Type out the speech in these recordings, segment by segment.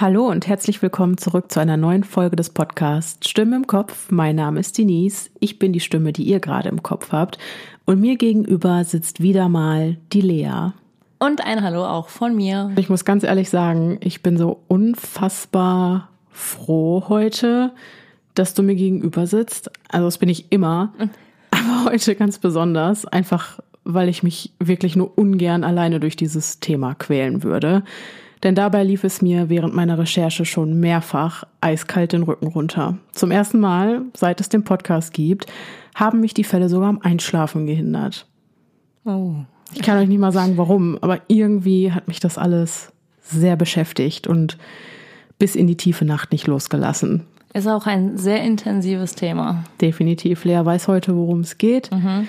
Hallo und herzlich willkommen zurück zu einer neuen Folge des Podcasts Stimme im Kopf. Mein Name ist Denise. Ich bin die Stimme, die ihr gerade im Kopf habt. Und mir gegenüber sitzt wieder mal die Lea. Und ein Hallo auch von mir. Ich muss ganz ehrlich sagen, ich bin so unfassbar froh heute, dass du mir gegenüber sitzt. Also das bin ich immer. Aber heute ganz besonders. Einfach, weil ich mich wirklich nur ungern alleine durch dieses Thema quälen würde. Denn dabei lief es mir während meiner Recherche schon mehrfach eiskalt den Rücken runter. Zum ersten Mal, seit es den Podcast gibt, haben mich die Fälle sogar am Einschlafen gehindert. Oh. Ich kann euch nicht mal sagen, warum, aber irgendwie hat mich das alles sehr beschäftigt und bis in die tiefe Nacht nicht losgelassen. Ist auch ein sehr intensives Thema. Definitiv. Lea weiß heute, worum es geht. Mhm.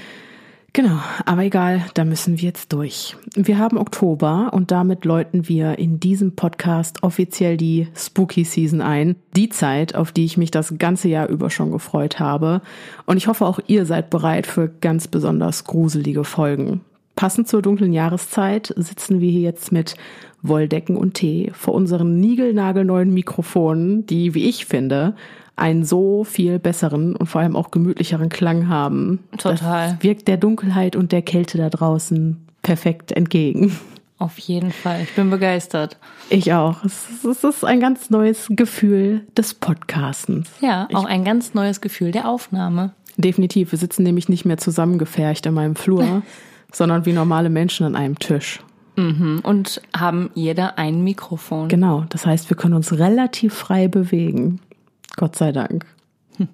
Genau, aber egal, da müssen wir jetzt durch. Wir haben Oktober und damit läuten wir in diesem Podcast offiziell die Spooky Season ein. Die Zeit, auf die ich mich das ganze Jahr über schon gefreut habe. Und ich hoffe, auch ihr seid bereit für ganz besonders gruselige Folgen. Passend zur dunklen Jahreszeit sitzen wir hier jetzt mit Wolldecken und Tee vor unseren niegelnagelneuen Mikrofonen, die, wie ich finde, einen so viel besseren und vor allem auch gemütlicheren Klang haben. Total. Das wirkt der Dunkelheit und der Kälte da draußen perfekt entgegen. Auf jeden Fall. Ich bin begeistert. Ich auch. Es ist ein ganz neues Gefühl des Podcastens. Ja, auch ein ganz neues Gefühl der Aufnahme. Definitiv. Wir sitzen nämlich nicht mehr zusammengefercht in meinem Flur, sondern wie normale Menschen an einem Tisch. Mhm. Und haben jeder ein Mikrofon. Genau. Das heißt, wir können uns relativ frei bewegen. Gott sei Dank.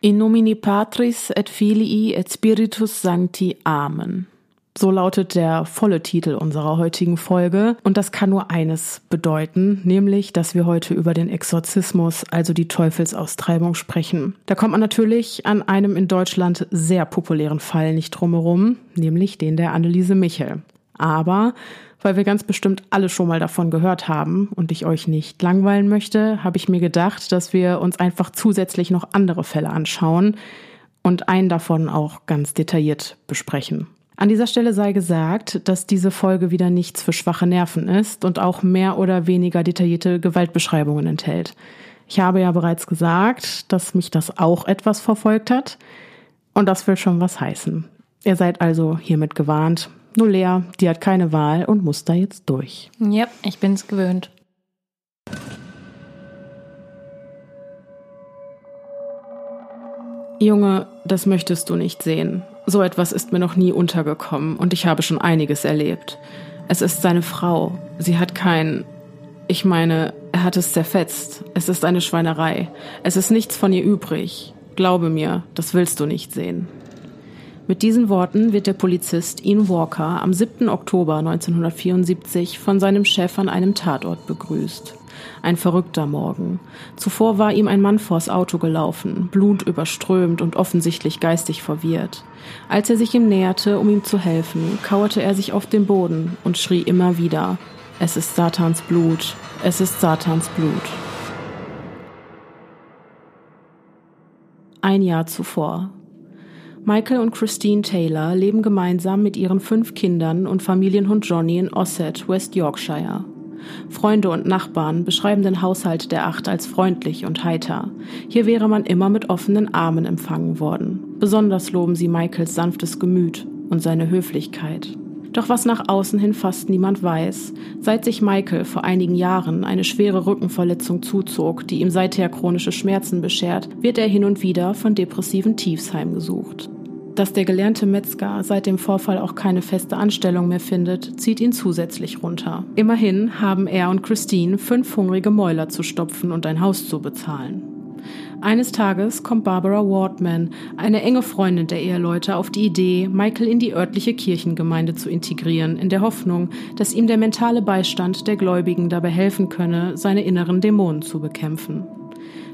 In nomine Patris et Filii et Spiritus Sancti. Amen. So lautet der volle Titel unserer heutigen Folge. Und das kann nur eines bedeuten, nämlich, dass wir heute über den Exorzismus, also die Teufelsaustreibung, sprechen. Da kommt man natürlich an einem in Deutschland sehr populären Fall nicht drumherum, nämlich den der Anneliese Michel. Aber weil wir ganz bestimmt alle schon mal davon gehört haben und ich euch nicht langweilen möchte, habe ich mir gedacht, dass wir uns einfach zusätzlich noch andere Fälle anschauen und einen davon auch ganz detailliert besprechen. An dieser Stelle sei gesagt, dass diese Folge wieder nichts für schwache Nerven ist und auch mehr oder weniger detaillierte Gewaltbeschreibungen enthält. Ich habe ja bereits gesagt, dass mich das auch etwas verfolgt hat und das will schon was heißen. Ihr seid also hiermit gewarnt. Nur Lea, die hat keine Wahl und muss da jetzt durch. Ja, ich bin's gewöhnt. Junge, das möchtest du nicht sehen. So etwas ist mir noch nie untergekommen und ich habe schon einiges erlebt. Es ist seine Frau. Sie hat kein. Ich meine, er hat es zerfetzt. Es ist eine Schweinerei. Es ist nichts von ihr übrig. Glaube mir, das willst du nicht sehen. Mit diesen Worten wird der Polizist Ian Walker am 7. Oktober 1974 von seinem Chef an einem Tatort begrüßt. Ein verrückter Morgen. Zuvor war ihm ein Mann vors Auto gelaufen, blutüberströmt und offensichtlich geistig verwirrt. Als er sich ihm näherte, um ihm zu helfen, kauerte er sich auf den Boden und schrie immer wieder Es ist Satans Blut, es ist Satans Blut. Ein Jahr zuvor, Michael und Christine Taylor leben gemeinsam mit ihren fünf Kindern und Familienhund Johnny in Ossett, West Yorkshire. Freunde und Nachbarn beschreiben den Haushalt der Acht als freundlich und heiter. Hier wäre man immer mit offenen Armen empfangen worden. Besonders loben sie Michaels sanftes Gemüt und seine Höflichkeit. Doch was nach außen hin fast niemand weiß, seit sich Michael vor einigen Jahren eine schwere Rückenverletzung zuzog, die ihm seither chronische Schmerzen beschert, wird er hin und wieder von depressiven Tiefs heimgesucht. Dass der gelernte Metzger seit dem Vorfall auch keine feste Anstellung mehr findet, zieht ihn zusätzlich runter. Immerhin haben er und Christine fünf hungrige Mäuler zu stopfen und ein Haus zu bezahlen. Eines Tages kommt Barbara Wardman, eine enge Freundin der Eheleute, auf die Idee, Michael in die örtliche Kirchengemeinde zu integrieren, in der Hoffnung, dass ihm der mentale Beistand der Gläubigen dabei helfen könne, seine inneren Dämonen zu bekämpfen.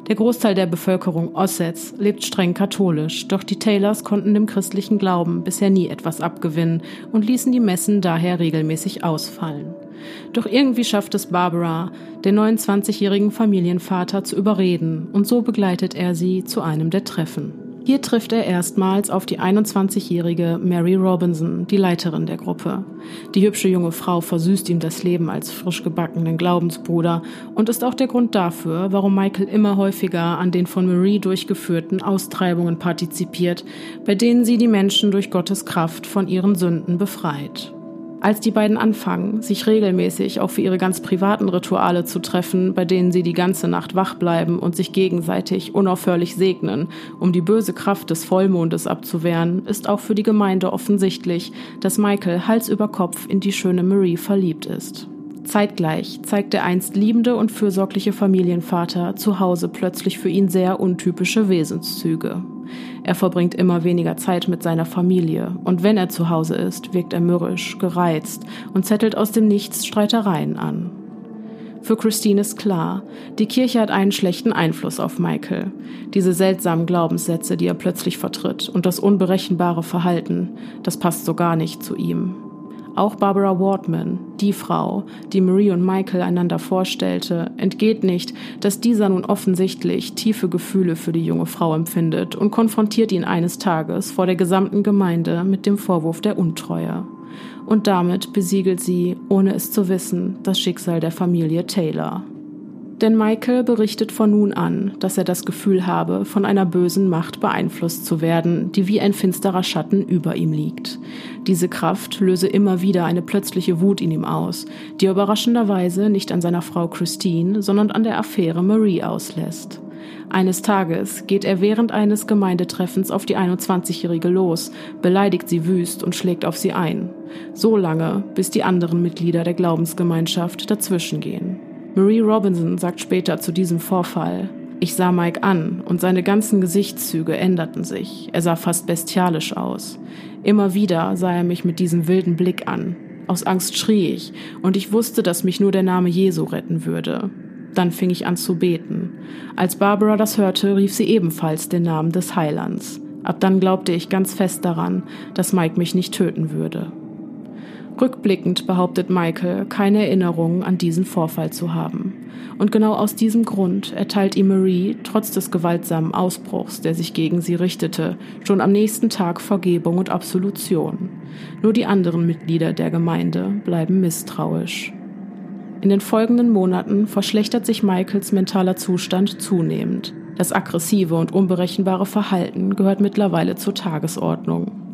Der Großteil der Bevölkerung Ossets lebt streng katholisch, doch die Taylors konnten dem christlichen Glauben bisher nie etwas abgewinnen und ließen die Messen daher regelmäßig ausfallen. Doch irgendwie schafft es Barbara, den 29-jährigen Familienvater zu überreden und so begleitet er sie zu einem der Treffen. Hier trifft er erstmals auf die 21-jährige Mary Robinson, die Leiterin der Gruppe. Die hübsche junge Frau versüßt ihm das Leben als frisch gebackenen Glaubensbruder und ist auch der Grund dafür, warum Michael immer häufiger an den von Marie durchgeführten Austreibungen partizipiert, bei denen sie die Menschen durch Gottes Kraft von ihren Sünden befreit. Als die beiden anfangen, sich regelmäßig auch für ihre ganz privaten Rituale zu treffen, bei denen sie die ganze Nacht wach bleiben und sich gegenseitig unaufhörlich segnen, um die böse Kraft des Vollmondes abzuwehren, ist auch für die Gemeinde offensichtlich, dass Michael Hals über Kopf in die schöne Marie verliebt ist. Zeitgleich zeigt der einst liebende und fürsorgliche Familienvater zu Hause plötzlich für ihn sehr untypische Wesenszüge. Er verbringt immer weniger Zeit mit seiner Familie und wenn er zu Hause ist, wirkt er mürrisch, gereizt und zettelt aus dem Nichts Streitereien an. Für Christine ist klar, die Kirche hat einen schlechten Einfluss auf Michael. Diese seltsamen Glaubenssätze, die er plötzlich vertritt und das unberechenbare Verhalten, das passt so gar nicht zu ihm. Auch Barbara Wardman, die Frau, die Marie und Michael einander vorstellte, entgeht nicht, dass dieser nun offensichtlich tiefe Gefühle für die junge Frau empfindet und konfrontiert ihn eines Tages vor der gesamten Gemeinde mit dem Vorwurf der Untreue. Und damit besiegelt sie, ohne es zu wissen, das Schicksal der Familie Taylor. Denn Michael berichtet von nun an, dass er das Gefühl habe, von einer bösen Macht beeinflusst zu werden, die wie ein finsterer Schatten über ihm liegt. Diese Kraft löse immer wieder eine plötzliche Wut in ihm aus, die er überraschenderweise nicht an seiner Frau Christine, sondern an der Affäre Marie auslässt. Eines Tages geht er während eines Gemeindetreffens auf die 21-Jährige los, beleidigt sie wüst und schlägt auf sie ein. So lange, bis die anderen Mitglieder der Glaubensgemeinschaft dazwischengehen. Marie Robinson sagt später zu diesem Vorfall, ich sah Mike an und seine ganzen Gesichtszüge änderten sich. Er sah fast bestialisch aus. Immer wieder sah er mich mit diesem wilden Blick an. Aus Angst schrie ich und ich wusste, dass mich nur der Name Jesu retten würde. Dann fing ich an zu beten. Als Barbara das hörte, rief sie ebenfalls den Namen des Heilands. Ab dann glaubte ich ganz fest daran, dass Mike mich nicht töten würde. Rückblickend behauptet Michael, keine Erinnerungen an diesen Vorfall zu haben. Und genau aus diesem Grund erteilt ihm Marie, trotz des gewaltsamen Ausbruchs, der sich gegen sie richtete, schon am nächsten Tag Vergebung und Absolution. Nur die anderen Mitglieder der Gemeinde bleiben misstrauisch. In den folgenden Monaten verschlechtert sich Michaels mentaler Zustand zunehmend. Das aggressive und unberechenbare Verhalten gehört mittlerweile zur Tagesordnung.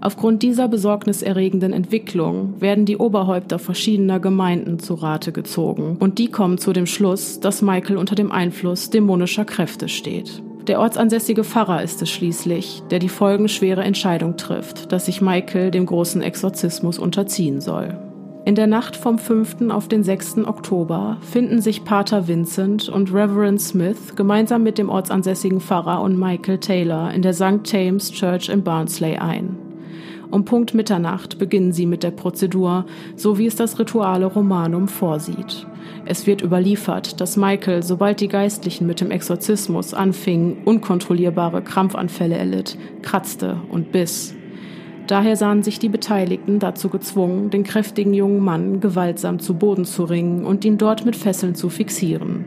Aufgrund dieser besorgniserregenden Entwicklung werden die Oberhäupter verschiedener Gemeinden zu Rate gezogen und die kommen zu dem Schluss, dass Michael unter dem Einfluss dämonischer Kräfte steht. Der ortsansässige Pfarrer ist es schließlich, der die folgenschwere Entscheidung trifft, dass sich Michael dem großen Exorzismus unterziehen soll. In der Nacht vom 5. auf den 6. Oktober finden sich Pater Vincent und Reverend Smith gemeinsam mit dem ortsansässigen Pfarrer und Michael Taylor in der St. James Church in Barnsley ein. Um Punkt Mitternacht beginnen sie mit der Prozedur, so wie es das Rituale Romanum vorsieht. Es wird überliefert, dass Michael, sobald die Geistlichen mit dem Exorzismus anfingen, unkontrollierbare Krampfanfälle erlitt, kratzte und biss. Daher sahen sich die Beteiligten dazu gezwungen, den kräftigen jungen Mann gewaltsam zu Boden zu ringen und ihn dort mit Fesseln zu fixieren.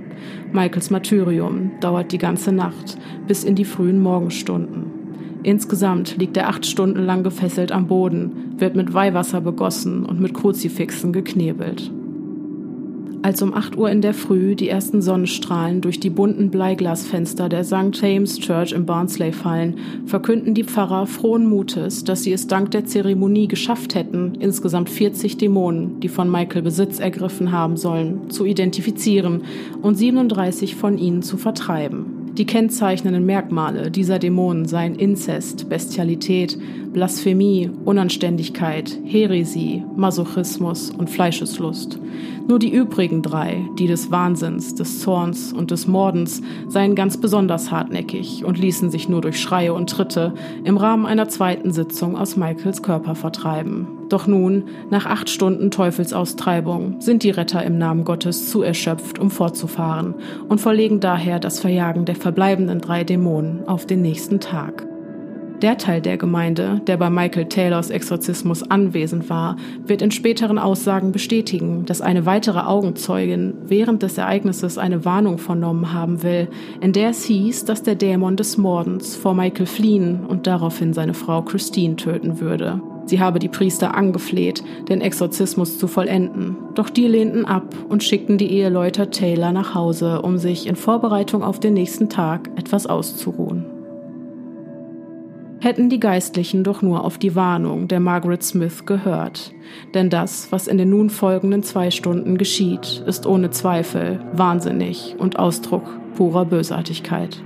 Michaels Martyrium dauert die ganze Nacht bis in die frühen Morgenstunden. Insgesamt liegt er acht Stunden lang gefesselt am Boden, wird mit Weihwasser begossen und mit Kruzifixen geknebelt. Als um 8 Uhr in der Früh die ersten Sonnenstrahlen durch die bunten Bleiglasfenster der St. James Church in Barnsley fallen, verkünden die Pfarrer frohen Mutes, dass sie es dank der Zeremonie geschafft hätten, insgesamt 40 Dämonen, die von Michael Besitz ergriffen haben sollen, zu identifizieren und 37 von ihnen zu vertreiben. Die kennzeichnenden Merkmale dieser Dämonen seien Inzest, Bestialität, Blasphemie, Unanständigkeit, Häresie, Masochismus und Fleischeslust. Nur die übrigen drei, die des Wahnsinns, des Zorns und des Mordens, seien ganz besonders hartnäckig und ließen sich nur durch Schreie und Tritte im Rahmen einer zweiten Sitzung aus Michaels Körper vertreiben. Doch nun, nach acht Stunden Teufelsaustreibung, sind die Retter im Namen Gottes zu erschöpft, um fortzufahren und verlegen daher das Verjagen der verbleibenden drei Dämonen auf den nächsten Tag. Der Teil der Gemeinde, der bei Michael Taylors Exorzismus anwesend war, wird in späteren Aussagen bestätigen, dass eine weitere Augenzeugin während des Ereignisses eine Warnung vernommen haben will, in der es hieß, dass der Dämon des Mordens vor Michael fliehen und daraufhin seine Frau Christine töten würde. Sie habe die Priester angefleht, den Exorzismus zu vollenden, doch die lehnten ab und schickten die Eheleute Taylor nach Hause, um sich in Vorbereitung auf den nächsten Tag etwas auszuruhen hätten die Geistlichen doch nur auf die Warnung der Margaret Smith gehört. Denn das, was in den nun folgenden zwei Stunden geschieht, ist ohne Zweifel wahnsinnig und Ausdruck purer Bösartigkeit.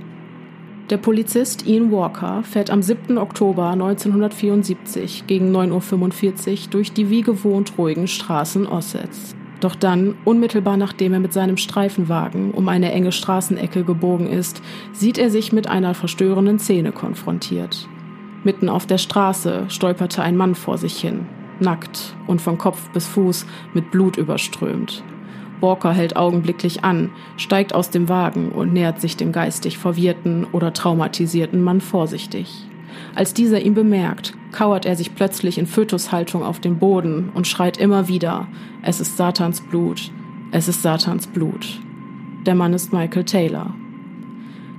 Der Polizist Ian Walker fährt am 7. Oktober 1974 gegen 9.45 Uhr durch die wie gewohnt ruhigen Straßen Ossets. Doch dann, unmittelbar nachdem er mit seinem Streifenwagen um eine enge Straßenecke gebogen ist, sieht er sich mit einer verstörenden Szene konfrontiert. Mitten auf der Straße stolperte ein Mann vor sich hin, nackt und von Kopf bis Fuß mit Blut überströmt. Walker hält augenblicklich an, steigt aus dem Wagen und nähert sich dem geistig verwirrten oder traumatisierten Mann vorsichtig. Als dieser ihn bemerkt, kauert er sich plötzlich in Fötushaltung auf den Boden und schreit immer wieder, es ist Satans Blut, es ist Satans Blut. Der Mann ist Michael Taylor.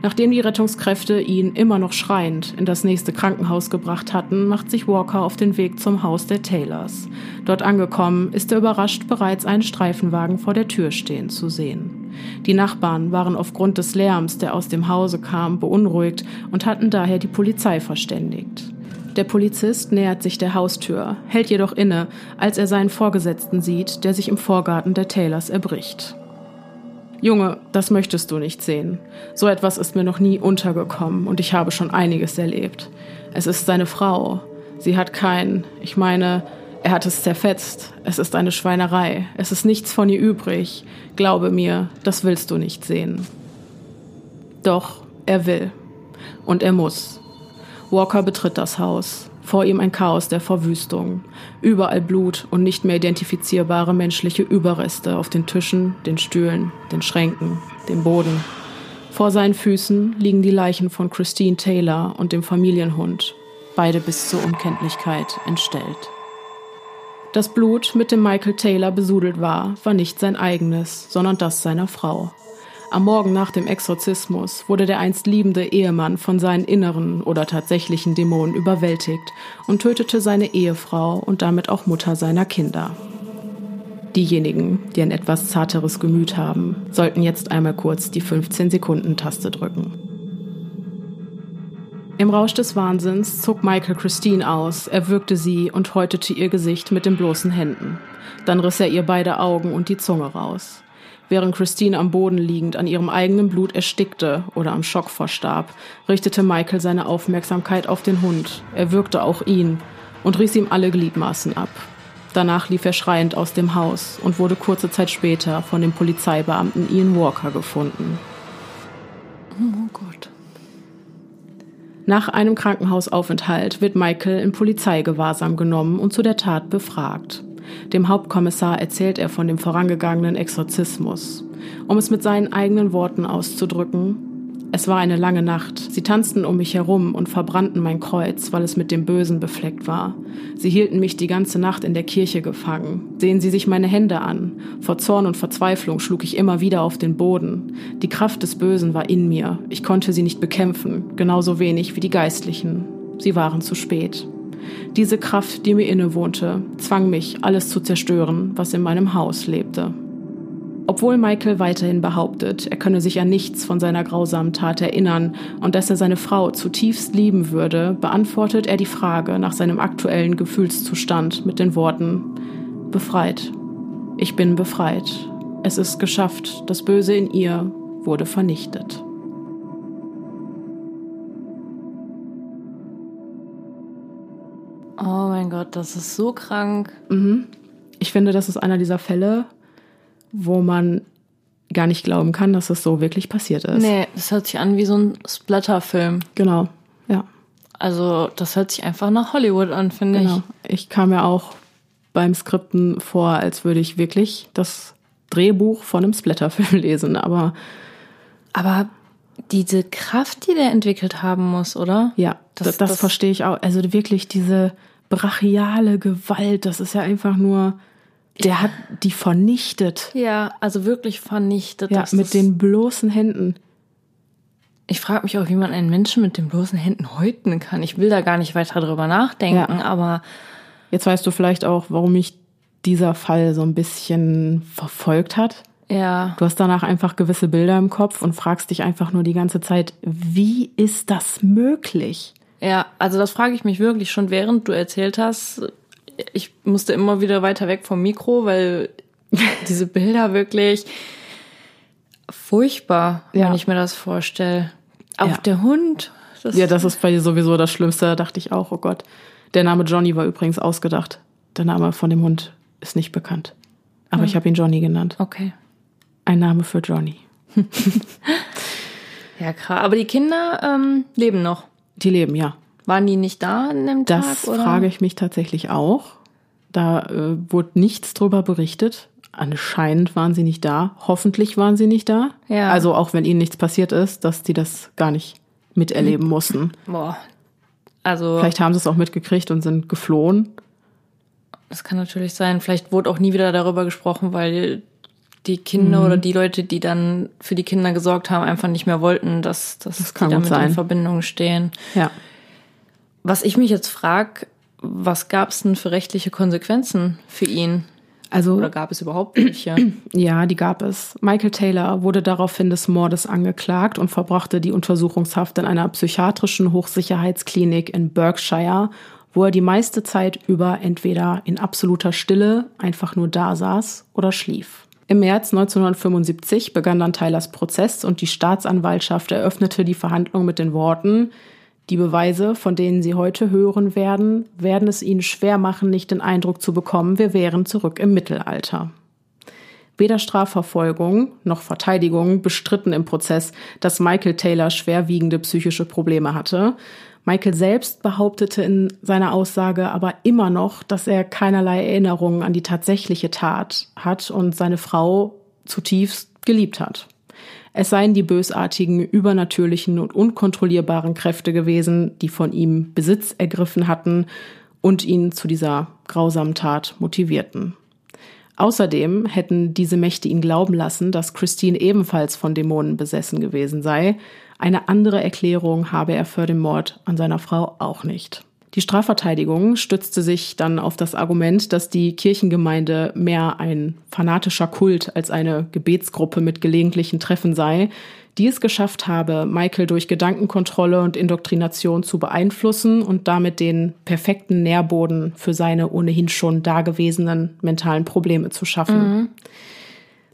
Nachdem die Rettungskräfte ihn immer noch schreiend in das nächste Krankenhaus gebracht hatten, macht sich Walker auf den Weg zum Haus der Taylors. Dort angekommen, ist er überrascht, bereits einen Streifenwagen vor der Tür stehen zu sehen. Die Nachbarn waren aufgrund des Lärms, der aus dem Hause kam, beunruhigt und hatten daher die Polizei verständigt. Der Polizist nähert sich der Haustür, hält jedoch inne, als er seinen Vorgesetzten sieht, der sich im Vorgarten der Taylors erbricht. Junge, das möchtest du nicht sehen. So etwas ist mir noch nie untergekommen und ich habe schon einiges erlebt. Es ist seine Frau. Sie hat kein, ich meine, er hat es zerfetzt. Es ist eine Schweinerei. Es ist nichts von ihr übrig. Glaube mir, das willst du nicht sehen. Doch, er will. Und er muss. Walker betritt das Haus. Vor ihm ein Chaos der Verwüstung. Überall Blut und nicht mehr identifizierbare menschliche Überreste auf den Tischen, den Stühlen, den Schränken, dem Boden. Vor seinen Füßen liegen die Leichen von Christine Taylor und dem Familienhund, beide bis zur Unkenntlichkeit entstellt. Das Blut, mit dem Michael Taylor besudelt war, war nicht sein eigenes, sondern das seiner Frau. Am Morgen nach dem Exorzismus wurde der einst liebende Ehemann von seinen inneren oder tatsächlichen Dämonen überwältigt und tötete seine Ehefrau und damit auch Mutter seiner Kinder. Diejenigen, die ein etwas zarteres Gemüt haben, sollten jetzt einmal kurz die 15-Sekunden-Taste drücken. Im Rausch des Wahnsinns zog Michael Christine aus, er würgte sie und häutete ihr Gesicht mit den bloßen Händen. Dann riss er ihr beide Augen und die Zunge raus. Während Christine am Boden liegend an ihrem eigenen Blut erstickte oder am Schock verstarb, richtete Michael seine Aufmerksamkeit auf den Hund. Er würgte auch ihn und riss ihm alle Gliedmaßen ab. Danach lief er schreiend aus dem Haus und wurde kurze Zeit später von dem Polizeibeamten Ian Walker gefunden. Oh Gott. Nach einem Krankenhausaufenthalt wird Michael in Polizeigewahrsam genommen und zu der Tat befragt. Dem Hauptkommissar erzählt er von dem vorangegangenen Exorzismus. Um es mit seinen eigenen Worten auszudrücken, es war eine lange Nacht. Sie tanzten um mich herum und verbrannten mein Kreuz, weil es mit dem Bösen befleckt war. Sie hielten mich die ganze Nacht in der Kirche gefangen. Sehen Sie sich meine Hände an. Vor Zorn und Verzweiflung schlug ich immer wieder auf den Boden. Die Kraft des Bösen war in mir. Ich konnte sie nicht bekämpfen, genauso wenig wie die Geistlichen. Sie waren zu spät. Diese Kraft, die mir innewohnte, zwang mich, alles zu zerstören, was in meinem Haus lebte. Obwohl Michael weiterhin behauptet, er könne sich an nichts von seiner grausamen Tat erinnern und dass er seine Frau zutiefst lieben würde, beantwortet er die Frage nach seinem aktuellen Gefühlszustand mit den Worten Befreit. Ich bin befreit. Es ist geschafft. Das Böse in ihr wurde vernichtet. Gott, das ist so krank. Mhm. Ich finde, das ist einer dieser Fälle, wo man gar nicht glauben kann, dass es so wirklich passiert ist. Nee, das hört sich an wie so ein Splatter-Film. Genau, ja. Also, das hört sich einfach nach Hollywood an, finde genau. ich. Ich kam mir auch beim Skripten vor, als würde ich wirklich das Drehbuch von einem Splatterfilm lesen, aber. Aber diese Kraft, die der entwickelt haben muss, oder? Ja, das, das, das, das verstehe ich auch. Also wirklich diese brachiale Gewalt, das ist ja einfach nur, der hat die vernichtet. Ja, also wirklich vernichtet. Ja, mit den bloßen Händen. Ich frage mich auch, wie man einen Menschen mit den bloßen Händen häuten kann. Ich will da gar nicht weiter drüber nachdenken, ja. aber. Jetzt weißt du vielleicht auch, warum mich dieser Fall so ein bisschen verfolgt hat. Ja. Du hast danach einfach gewisse Bilder im Kopf und fragst dich einfach nur die ganze Zeit, wie ist das möglich? Ja, also das frage ich mich wirklich schon, während du erzählt hast. Ich musste immer wieder weiter weg vom Mikro, weil diese Bilder wirklich furchtbar, ja. wenn ich mir das vorstelle. Auch ja. der Hund. Das ja, das ist bei dir sowieso das Schlimmste. Da dachte ich auch, oh Gott. Der Name Johnny war übrigens ausgedacht. Der Name von dem Hund ist nicht bekannt. Aber hm. ich habe ihn Johnny genannt. Okay. Ein Name für Johnny. ja, krass. Aber die Kinder ähm, leben noch. Die leben, ja. Waren die nicht da an dem Tag? Das frage ich mich tatsächlich auch. Da äh, wurde nichts drüber berichtet. Anscheinend waren sie nicht da. Hoffentlich waren sie nicht da. Ja. Also auch wenn ihnen nichts passiert ist, dass die das gar nicht miterleben mussten. Boah. Also. Vielleicht haben sie es auch mitgekriegt und sind geflohen. Das kann natürlich sein. Vielleicht wurde auch nie wieder darüber gesprochen, weil die Kinder mhm. oder die Leute, die dann für die Kinder gesorgt haben, einfach nicht mehr wollten, dass, dass das die damit sein. in Verbindung stehen. Ja. Was ich mich jetzt frage, was gab es denn für rechtliche Konsequenzen für ihn? Also, Oder gab es überhaupt welche? Ja, die gab es. Michael Taylor wurde daraufhin des Mordes angeklagt und verbrachte die Untersuchungshaft in einer psychiatrischen Hochsicherheitsklinik in Berkshire, wo er die meiste Zeit über entweder in absoluter Stille einfach nur da saß oder schlief. Im März 1975 begann dann Tylers Prozess und die Staatsanwaltschaft eröffnete die Verhandlung mit den Worten, die Beweise, von denen Sie heute hören werden, werden es Ihnen schwer machen, nicht den Eindruck zu bekommen, wir wären zurück im Mittelalter. Weder Strafverfolgung noch Verteidigung bestritten im Prozess, dass Michael Taylor schwerwiegende psychische Probleme hatte. Michael selbst behauptete in seiner Aussage aber immer noch, dass er keinerlei Erinnerungen an die tatsächliche Tat hat und seine Frau zutiefst geliebt hat. Es seien die bösartigen, übernatürlichen und unkontrollierbaren Kräfte gewesen, die von ihm Besitz ergriffen hatten und ihn zu dieser grausamen Tat motivierten. Außerdem hätten diese Mächte ihn glauben lassen, dass Christine ebenfalls von Dämonen besessen gewesen sei. Eine andere Erklärung habe er für den Mord an seiner Frau auch nicht. Die Strafverteidigung stützte sich dann auf das Argument, dass die Kirchengemeinde mehr ein fanatischer Kult als eine Gebetsgruppe mit gelegentlichen Treffen sei, die es geschafft habe, Michael durch Gedankenkontrolle und Indoktrination zu beeinflussen und damit den perfekten Nährboden für seine ohnehin schon dagewesenen mentalen Probleme zu schaffen. Mhm.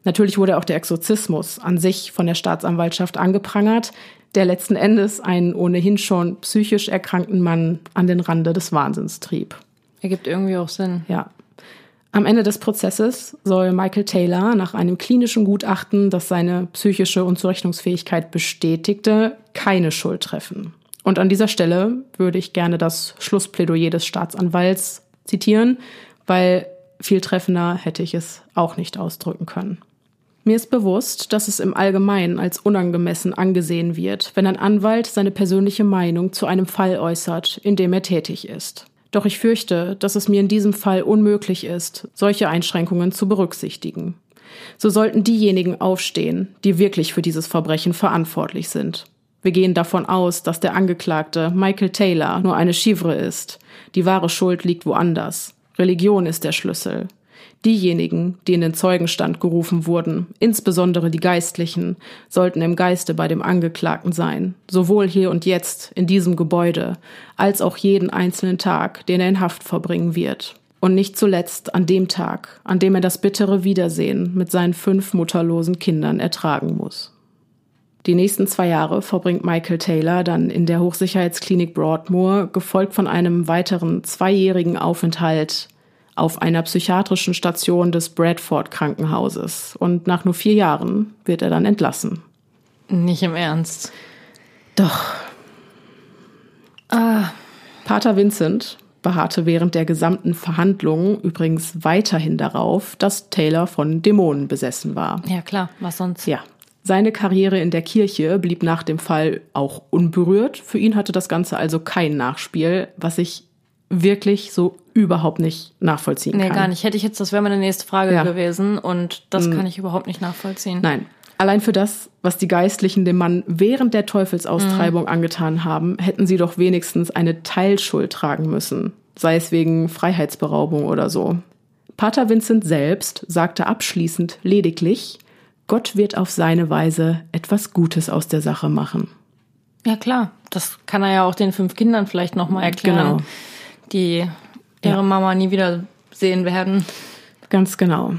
Natürlich wurde auch der Exorzismus an sich von der Staatsanwaltschaft angeprangert, der letzten Endes einen ohnehin schon psychisch erkrankten Mann an den Rande des Wahnsinns trieb. Ergibt irgendwie auch Sinn. Ja. Am Ende des Prozesses soll Michael Taylor nach einem klinischen Gutachten, das seine psychische Unzurechnungsfähigkeit bestätigte, keine Schuld treffen. Und an dieser Stelle würde ich gerne das Schlussplädoyer des Staatsanwalts zitieren, weil viel treffender hätte ich es auch nicht ausdrücken können. Mir ist bewusst, dass es im Allgemeinen als unangemessen angesehen wird, wenn ein Anwalt seine persönliche Meinung zu einem Fall äußert, in dem er tätig ist. Doch ich fürchte, dass es mir in diesem Fall unmöglich ist, solche Einschränkungen zu berücksichtigen. So sollten diejenigen aufstehen, die wirklich für dieses Verbrechen verantwortlich sind. Wir gehen davon aus, dass der Angeklagte Michael Taylor nur eine Chivre ist. Die wahre Schuld liegt woanders. Religion ist der Schlüssel. Diejenigen, die in den Zeugenstand gerufen wurden, insbesondere die Geistlichen, sollten im Geiste bei dem Angeklagten sein, sowohl hier und jetzt in diesem Gebäude, als auch jeden einzelnen Tag, den er in Haft verbringen wird. Und nicht zuletzt an dem Tag, an dem er das bittere Wiedersehen mit seinen fünf mutterlosen Kindern ertragen muss. Die nächsten zwei Jahre verbringt Michael Taylor dann in der Hochsicherheitsklinik Broadmoor, gefolgt von einem weiteren zweijährigen Aufenthalt auf einer psychiatrischen Station des Bradford Krankenhauses. Und nach nur vier Jahren wird er dann entlassen. Nicht im Ernst. Doch. Ah. Pater Vincent beharrte während der gesamten Verhandlungen übrigens weiterhin darauf, dass Taylor von Dämonen besessen war. Ja, klar, was sonst? Ja. Seine Karriere in der Kirche blieb nach dem Fall auch unberührt. Für ihn hatte das Ganze also kein Nachspiel, was ich wirklich so überhaupt nicht nachvollziehen Nee, kann. gar nicht. Hätte ich jetzt, das wäre meine nächste Frage Ja. gewesen und das kann ich überhaupt nicht nachvollziehen. Nein. Allein für das, was die Geistlichen dem Mann während der Teufelsaustreibung angetan haben, hätten sie doch wenigstens eine Teilschuld tragen müssen. Sei es wegen Freiheitsberaubung oder so. Pater Vincent selbst sagte abschließend lediglich, Gott wird auf seine Weise etwas Gutes aus der Sache machen. Ja, klar. Das kann er ja auch den fünf Kindern vielleicht nochmal erklären, Genau. Die ihre Ja. Mama nie wieder sehen werden. Ganz genau.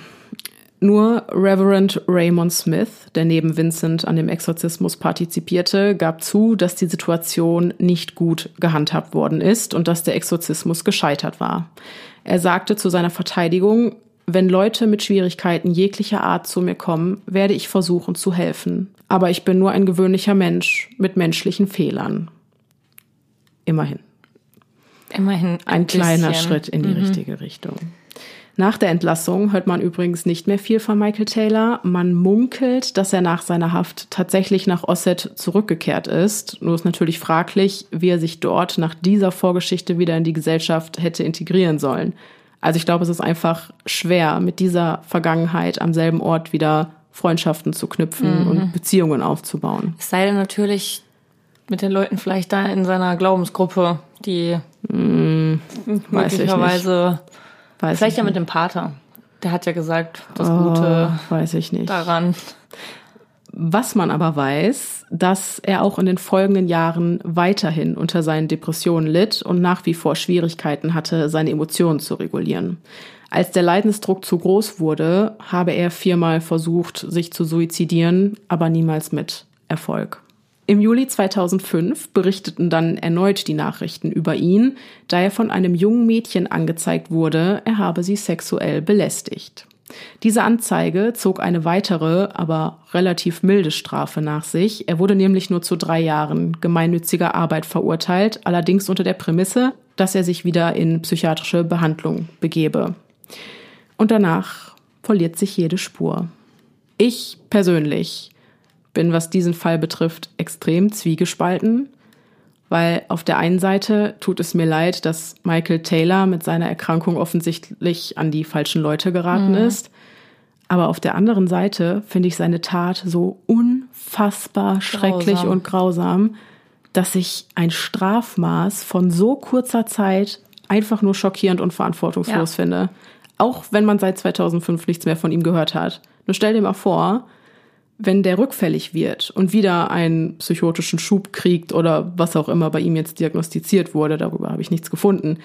Nur Reverend Raymond Smith, der neben Vincent an dem Exorzismus partizipierte, gab zu, dass die Situation nicht gut gehandhabt worden ist und dass der Exorzismus gescheitert war. Er sagte zu seiner Verteidigung, wenn Leute mit Schwierigkeiten jeglicher Art zu mir kommen, werde ich versuchen zu helfen. Aber ich bin nur ein gewöhnlicher Mensch mit menschlichen Fehlern. Immerhin. Immerhin ein, Ein kleiner bisschen. Schritt in die richtige Richtung. Nach der Entlassung hört man übrigens nicht mehr viel von Michael Taylor. Man munkelt, dass er nach seiner Haft tatsächlich nach Osset zurückgekehrt ist. Nur ist natürlich fraglich, wie er sich dort nach dieser Vorgeschichte wieder in die Gesellschaft hätte integrieren sollen. Also ich glaube, es ist einfach schwer, mit dieser Vergangenheit am selben Ort wieder Freundschaften zu knüpfen und Beziehungen aufzubauen. Es sei denn natürlich mit den Leuten vielleicht da in seiner Glaubensgruppe, die Hm, Weiß ich nicht. möglicherweise, Weiß vielleicht ich ja mit dem Pater. Der hat ja gesagt, das Oh, Gute weiß ich nicht. daran. Was man aber weiß, dass er auch in den folgenden Jahren weiterhin unter seinen Depressionen litt und nach wie vor Schwierigkeiten hatte, seine Emotionen zu regulieren. Als der Leidensdruck zu groß wurde, habe er viermal versucht, sich zu suizidieren, aber niemals mit Erfolg. Im Juli 2005 berichteten dann erneut die Nachrichten über ihn, da er von einem jungen Mädchen angezeigt wurde, er habe sie sexuell belästigt. Diese Anzeige zog eine weitere, aber relativ milde Strafe nach sich. Er wurde nämlich nur zu drei Jahren gemeinnütziger Arbeit verurteilt, allerdings unter der Prämisse, dass er sich wieder in psychiatrische Behandlung begebe. Und danach verliert sich jede Spur. Ich persönlich bin, was diesen Fall betrifft, extrem zwiegespalten, weil auf der einen Seite tut es mir leid, dass Michael Taylor mit seiner Erkrankung offensichtlich an die falschen Leute geraten ist. Aber auf der anderen Seite finde ich seine Tat so unfassbar schrecklich Grausam. und grausam, dass ich ein Strafmaß von so kurzer Zeit einfach nur schockierend und verantwortungslos Ja. finde. Auch wenn man seit 2005 nichts mehr von ihm gehört hat. Nur stell dir mal vor, wenn der rückfällig wird und wieder einen psychotischen Schub kriegt oder was auch immer bei ihm jetzt diagnostiziert wurde, darüber habe ich nichts gefunden,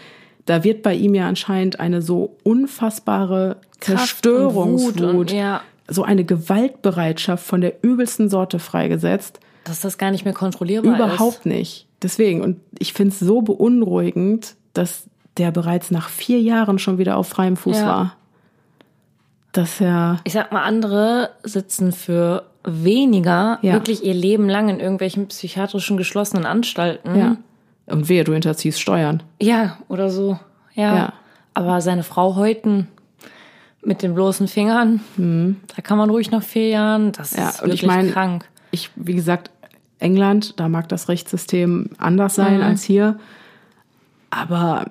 da wird bei ihm ja anscheinend eine so unfassbare und Zerstörungswut, und- ja. so eine Gewaltbereitschaft von der übelsten Sorte freigesetzt. Dass das gar nicht mehr kontrollierbar Überhaupt nicht. Deswegen, und ich finde es so beunruhigend, dass der bereits nach vier Jahren schon wieder auf freiem Fuß Ja. war. Dass er Ich sag mal, andere sitzen für weniger Ja. wirklich ihr Leben lang in irgendwelchen psychiatrischen geschlossenen Anstalten. Ja. Und wehe, du hinterziehst Steuern. Ja, oder so. Ja. Ja. Aber seine Frau Häuten mit den bloßen Fingern, da kann man ruhig nach vier Jahren, das Mhm. Ja, ist und ich wirklich mein- krank. Ich, wie gesagt, England, da mag das Rechtssystem anders sein Mhm. als hier. Aber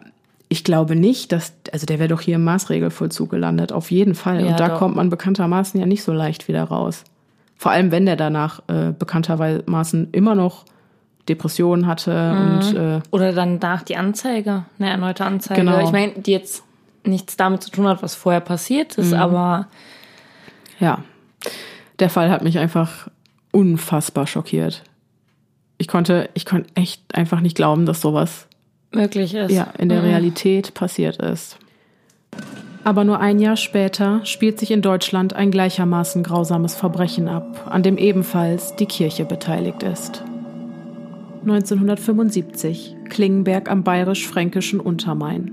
ich glaube nicht, dass, also der wäre doch hier im Maßregelvollzug gelandet, auf jeden Fall. Ja, und da doch. kommt man bekanntermaßen ja nicht so leicht wieder raus. Vor allem, wenn der danach äh, bekanntermaßen immer noch Depressionen hatte und äh, Oder dann nach die Anzeige, eine erneute Anzeige. Genau. Ich meine, die jetzt nichts damit zu tun hat, was vorher passiert Mhm. ist, aber Ja, der Fall hat mich einfach unfassbar schockiert. Ich konnte, ich konnte echt einfach nicht glauben, dass sowas möglich ist. ja in der Realität passiert ist. Aber nur ein Jahr später spielt sich in Deutschland ein gleichermaßen grausames Verbrechen ab, an dem ebenfalls die Kirche beteiligt ist. 1975, Klingenberg am bayerisch-fränkischen Untermain.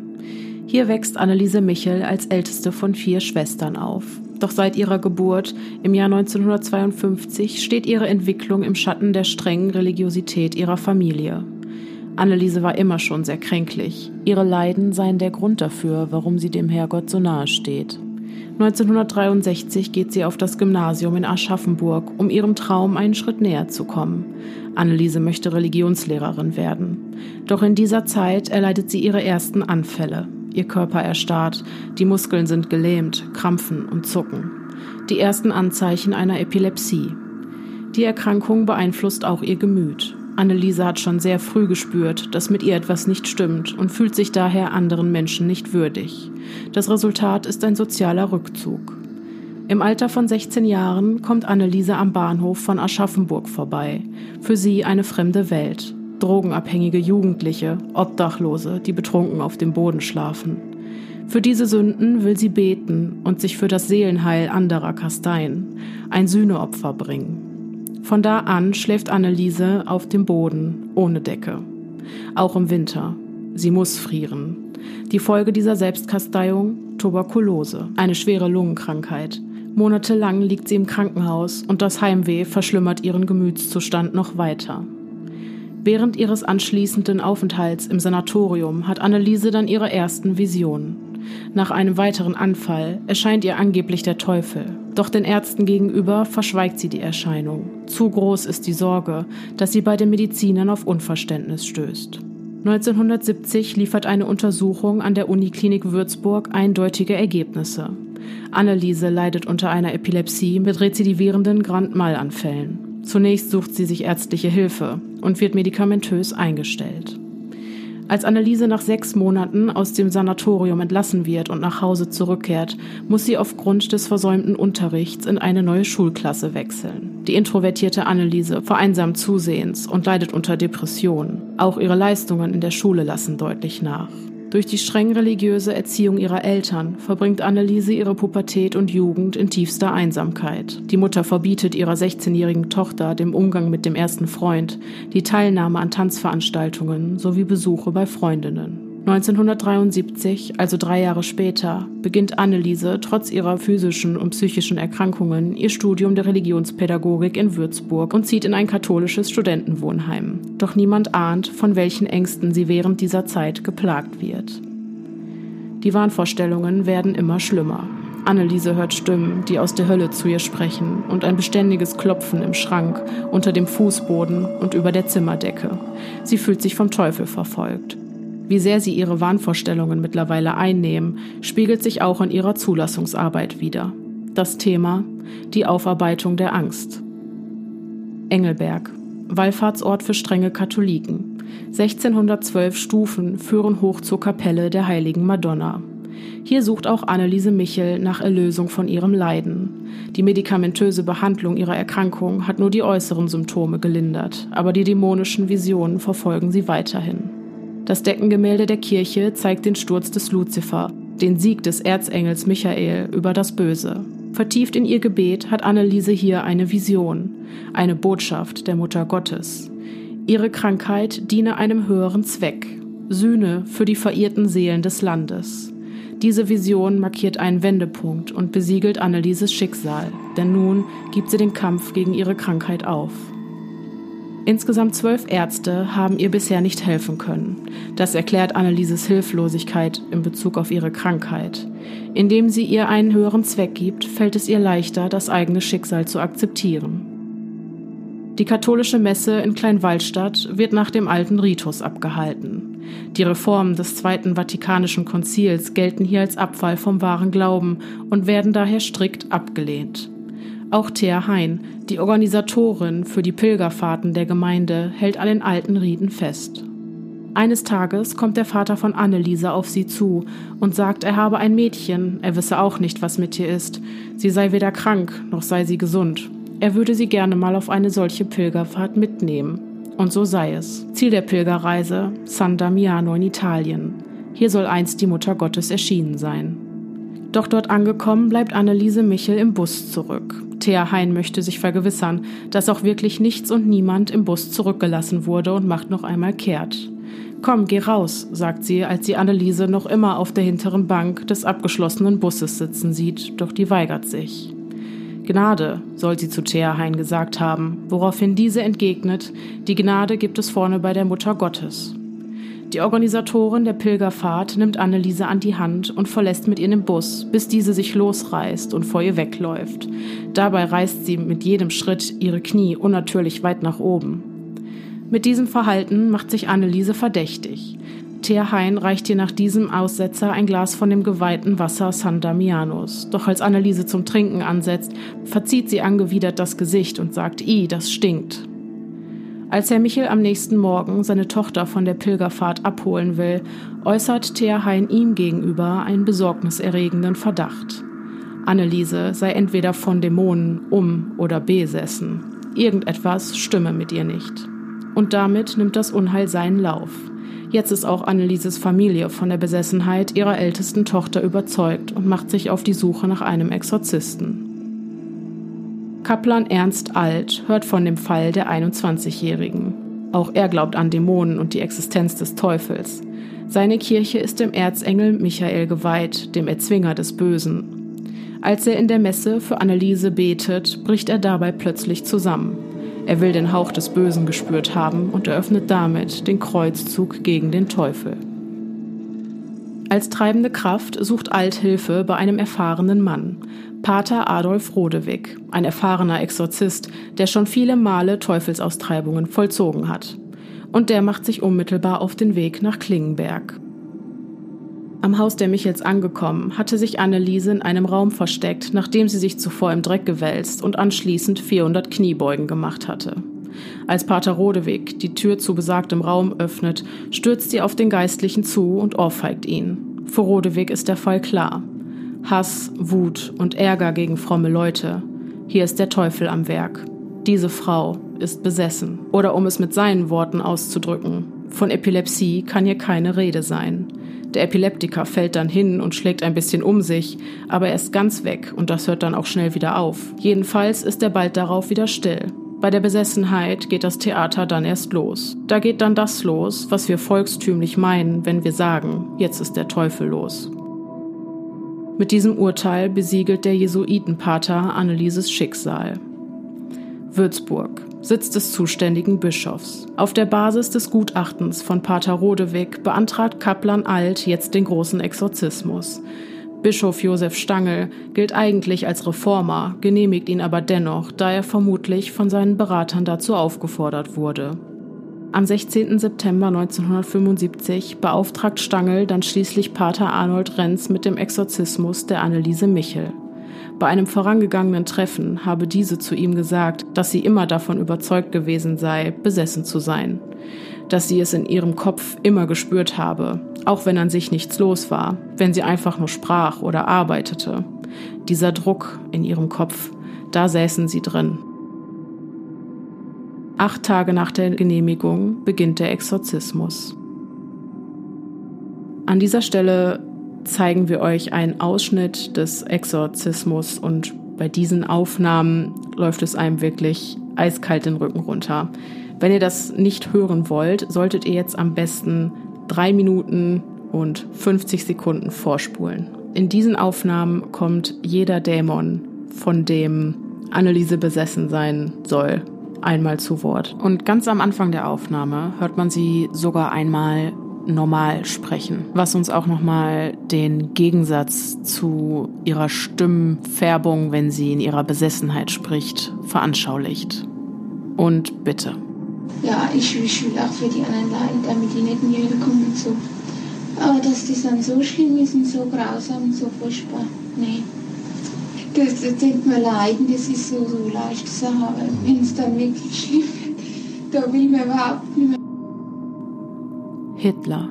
Hier wächst Anneliese Michel als älteste von vier Schwestern auf. Doch seit ihrer Geburt im Jahr 1952 steht ihre Entwicklung im Schatten der strengen Religiosität ihrer Familie. Anneliese war immer schon sehr kränklich. Ihre Leiden seien der Grund dafür, warum sie dem Herrgott so nahe steht. 1963 geht sie auf das Gymnasium in Aschaffenburg, um ihrem Traum einen Schritt näher zu kommen. Anneliese möchte Religionslehrerin werden. Doch in dieser Zeit erleidet sie ihre ersten Anfälle. Ihr Körper erstarrt, die Muskeln sind gelähmt, krampfen und zucken. Die ersten Anzeichen einer Epilepsie. Die Erkrankung beeinflusst auch ihr Gemüt. Anneliese hat schon sehr früh gespürt, dass mit ihr etwas nicht stimmt und fühlt sich daher anderen Menschen nicht würdig. Das Resultat ist ein sozialer Rückzug. Im Alter von 16 Jahren kommt Anneliese am Bahnhof von Aschaffenburg vorbei. Für sie eine fremde Welt. Drogenabhängige Jugendliche, Obdachlose, die betrunken auf dem Boden schlafen. Für diese Sünden will sie beten und sich für das Seelenheil anderer kasteien, ein Sühneopfer bringen. Von da an schläft Anneliese auf dem Boden, ohne Decke. Auch im Winter. Sie muss frieren. Die Folge dieser Selbstkasteiung? Tuberkulose, eine schwere Lungenkrankheit. Monatelang liegt sie im Krankenhaus und das Heimweh verschlimmert ihren Gemütszustand noch weiter. Während ihres anschließenden Aufenthalts im Sanatorium hat Anneliese dann ihre ersten Visionen. Nach einem weiteren Anfall erscheint ihr angeblich der Teufel. Doch den Ärzten gegenüber verschweigt sie die Erscheinung. Zu groß ist die Sorge, dass sie bei den Medizinern auf Unverständnis stößt. 1970 liefert eine Untersuchung an der Uniklinik Würzburg eindeutige Ergebnisse. Anneliese leidet unter einer Epilepsie mit rezidivierenden Grand Mal-Anfällen. Zunächst sucht sie sich ärztliche Hilfe und wird medikamentös eingestellt. Als Anneliese nach sechs Monaten aus dem Sanatorium entlassen wird und nach Hause zurückkehrt, muss sie aufgrund des versäumten Unterrichts in eine neue Schulklasse wechseln. Die introvertierte Anneliese vereinsamt zusehends und leidet unter Depressionen. Auch ihre Leistungen in der Schule lassen deutlich nach. Durch die streng religiöse Erziehung ihrer Eltern verbringt Anneliese ihre Pubertät und Jugend in tiefster Einsamkeit. Die Mutter verbietet ihrer 16-jährigen Tochter den Umgang mit dem ersten Freund, die Teilnahme an Tanzveranstaltungen sowie Besuche bei Freundinnen. 1973, also drei Jahre später, beginnt Anneliese trotz ihrer physischen und psychischen Erkrankungen ihr Studium der Religionspädagogik in Würzburg und zieht in ein katholisches Studentenwohnheim. Doch niemand ahnt, von welchen Ängsten sie während dieser Zeit geplagt wird. Die Wahnvorstellungen werden immer schlimmer. Anneliese hört Stimmen, die aus der Hölle zu ihr sprechen und ein beständiges Klopfen im Schrank, unter dem Fußboden und über der Zimmerdecke. Sie fühlt sich vom Teufel verfolgt. Wie sehr sie ihre Wahnvorstellungen mittlerweile einnehmen, spiegelt sich auch in ihrer Zulassungsarbeit wider. Das Thema die Aufarbeitung der Angst. Engelberg, Wallfahrtsort für strenge Katholiken. 1612 Stufen führen hoch zur Kapelle der heiligen Madonna. Hier sucht auch Anneliese Michel nach Erlösung von ihrem Leiden. Die medikamentöse Behandlung ihrer Erkrankung hat nur die äußeren Symptome gelindert, aber die dämonischen Visionen verfolgen sie weiterhin. Das Deckengemälde der Kirche zeigt den Sturz des Luzifer, den Sieg des Erzengels Michael über das Böse. Vertieft in ihr Gebet hat Anneliese hier eine Vision, eine Botschaft der Mutter Gottes. Ihre Krankheit diene einem höheren Zweck, Sühne für die verirrten Seelen des Landes. Diese Vision markiert einen Wendepunkt und besiegelt Annelieses Schicksal, denn nun gibt sie den Kampf gegen ihre Krankheit auf. Insgesamt zwölf Ärzte haben ihr bisher nicht helfen können. Das erklärt Annelieses Hilflosigkeit in Bezug auf ihre Krankheit. Indem sie ihr einen höheren Zweck gibt, fällt es ihr leichter, das eigene Schicksal zu akzeptieren. Die katholische Messe in Kleinwaldstadt wird nach dem alten Ritus abgehalten. Die Reformen des Zweiten Vatikanischen Konzils gelten hier als Abfall vom wahren Glauben und werden daher strikt abgelehnt. Auch Thea Hein, die Organisatorin für die Pilgerfahrten der Gemeinde, hält an den alten Riten fest. Eines Tages kommt der Vater von Anneliese auf sie zu und sagt, er habe ein Mädchen, er wisse auch nicht, was mit ihr ist. Sie sei weder krank, noch sei sie gesund. Er würde sie gerne mal auf eine solche Pilgerfahrt mitnehmen. Und so sei es. Ziel der Pilgerreise San Damiano in Italien. Hier soll einst die Mutter Gottes erschienen sein. Doch dort angekommen bleibt Anneliese Michel im Bus zurück. Thea Hein möchte sich vergewissern, dass auch wirklich nichts und niemand im Bus zurückgelassen wurde und macht noch einmal kehrt. Komm, geh raus, sagt sie, als sie Anneliese noch immer auf der hinteren Bank des abgeschlossenen Busses sitzen sieht, doch die weigert sich. Gnade, soll sie zu Thea Hein gesagt haben, woraufhin diese entgegnet, die Gnade gibt es vorne bei der Mutter Gottes. Die Organisatorin der Pilgerfahrt nimmt Anneliese an die Hand und verlässt mit ihr den Bus, bis diese sich losreißt und vor ihr wegläuft. Dabei reißt sie mit jedem Schritt ihre Knie unnatürlich weit nach oben. Mit diesem Verhalten macht sich Anneliese verdächtig. Thea Hein reicht ihr nach diesem Aussetzer ein Glas von dem geweihten Wasser San Damianos. Doch als Anneliese zum Trinken ansetzt, verzieht sie angewidert das Gesicht und sagt, i, das stinkt. Als Herr Michel am nächsten Morgen seine Tochter von der Pilgerfahrt abholen will, äußert Thea Hein ihm gegenüber einen besorgniserregenden Verdacht. Anneliese sei entweder von Dämonen um- oder besessen. Irgendetwas stimme mit ihr nicht. Und damit nimmt das Unheil seinen Lauf. Jetzt ist auch Annelieses Familie von der Besessenheit ihrer ältesten Tochter überzeugt und macht sich auf die Suche nach einem Exorzisten. Kaplan Ernst Alt hört von dem Fall der 21-Jährigen. Auch er glaubt an Dämonen und die Existenz des Teufels. Seine Kirche ist dem Erzengel Michael geweiht, dem Erzwinger des Bösen. Als er in der Messe für Anneliese betet, bricht er dabei plötzlich zusammen. Er will den Hauch des Bösen gespürt haben und eröffnet damit den Kreuzzug gegen den Teufel. Als treibende Kraft sucht Alt Hilfe bei einem erfahrenen Mann, Pater Adolf Rodewig, ein erfahrener Exorzist, der schon viele Male Teufelsaustreibungen vollzogen hat. Und der macht sich unmittelbar auf den Weg nach Klingenberg. Am Haus der Michels angekommen, hatte sich Anneliese in einem Raum versteckt, nachdem sie sich zuvor im Dreck gewälzt und anschließend 400 Kniebeugen gemacht hatte. Als Pater Rodewig die Tür zu besagtem Raum öffnet, stürzt sie auf den Geistlichen zu und ohrfeigt ihn. Für Rodewig ist der Fall klar. Hass, Wut und Ärger gegen fromme Leute. Hier ist der Teufel am Werk. Diese Frau ist besessen. Oder um es mit seinen Worten auszudrücken, von Epilepsie kann hier keine Rede sein. Der Epileptiker fällt dann hin und schlägt ein bisschen um sich, aber er ist ganz weg und das hört dann auch schnell wieder auf. Jedenfalls ist er bald darauf wieder still. Bei der Besessenheit geht das Theater dann erst los. Da geht dann das los, was wir volkstümlich meinen, wenn wir sagen, jetzt ist der Teufel los. Mit diesem Urteil besiegelt der Jesuitenpater Annelieses Schicksal. Würzburg, Sitz des zuständigen Bischofs. Auf der Basis des Gutachtens von Pater Rodewig beantragt Kaplan Alt jetzt den großen Exorzismus. Bischof Josef Stangl gilt eigentlich als Reformer, genehmigt ihn aber dennoch, da er vermutlich von seinen Beratern dazu aufgefordert wurde. Am 16. September 1975 beauftragt Stangl dann schließlich Pater Arnold Renz mit dem Exorzismus der Anneliese Michel. Bei einem vorangegangenen Treffen habe diese zu ihm gesagt, dass sie immer davon überzeugt gewesen sei, besessen zu sein. Dass sie es in ihrem Kopf immer gespürt habe, auch wenn an sich nichts los war, wenn sie einfach nur sprach oder arbeitete. Dieser Druck in ihrem Kopf, da säßen sie drin. Acht Tage nach der Genehmigung beginnt der Exorzismus. An dieser Stelle zeigen wir euch einen Ausschnitt des Exorzismus und bei diesen Aufnahmen läuft es einem wirklich eiskalt den Rücken runter. Wenn ihr das nicht hören wollt, solltet ihr jetzt am besten drei Minuten und 50 Sekunden vorspulen. In diesen Aufnahmen kommt jeder Dämon, von dem Anneliese besessen sein soll, einmal zu Wort. Und ganz am Anfang der Aufnahme hört man sie sogar einmal normal sprechen, was uns auch nochmal den Gegensatz zu ihrer Stimmfärbung, wenn sie in ihrer Besessenheit spricht, veranschaulicht. Und bitte. Ja, ich, ich will auch für die anderen leiden, damit die nicht Jünger kommen so. Aber dass die dann so schlimm ist und so grausam und so furchtbar, nee. Das, das tut mir leiden, das ist so, so leicht zu aber wenn es dann wirklich schlimm wird, da will man überhaupt nicht mehr. Hitler.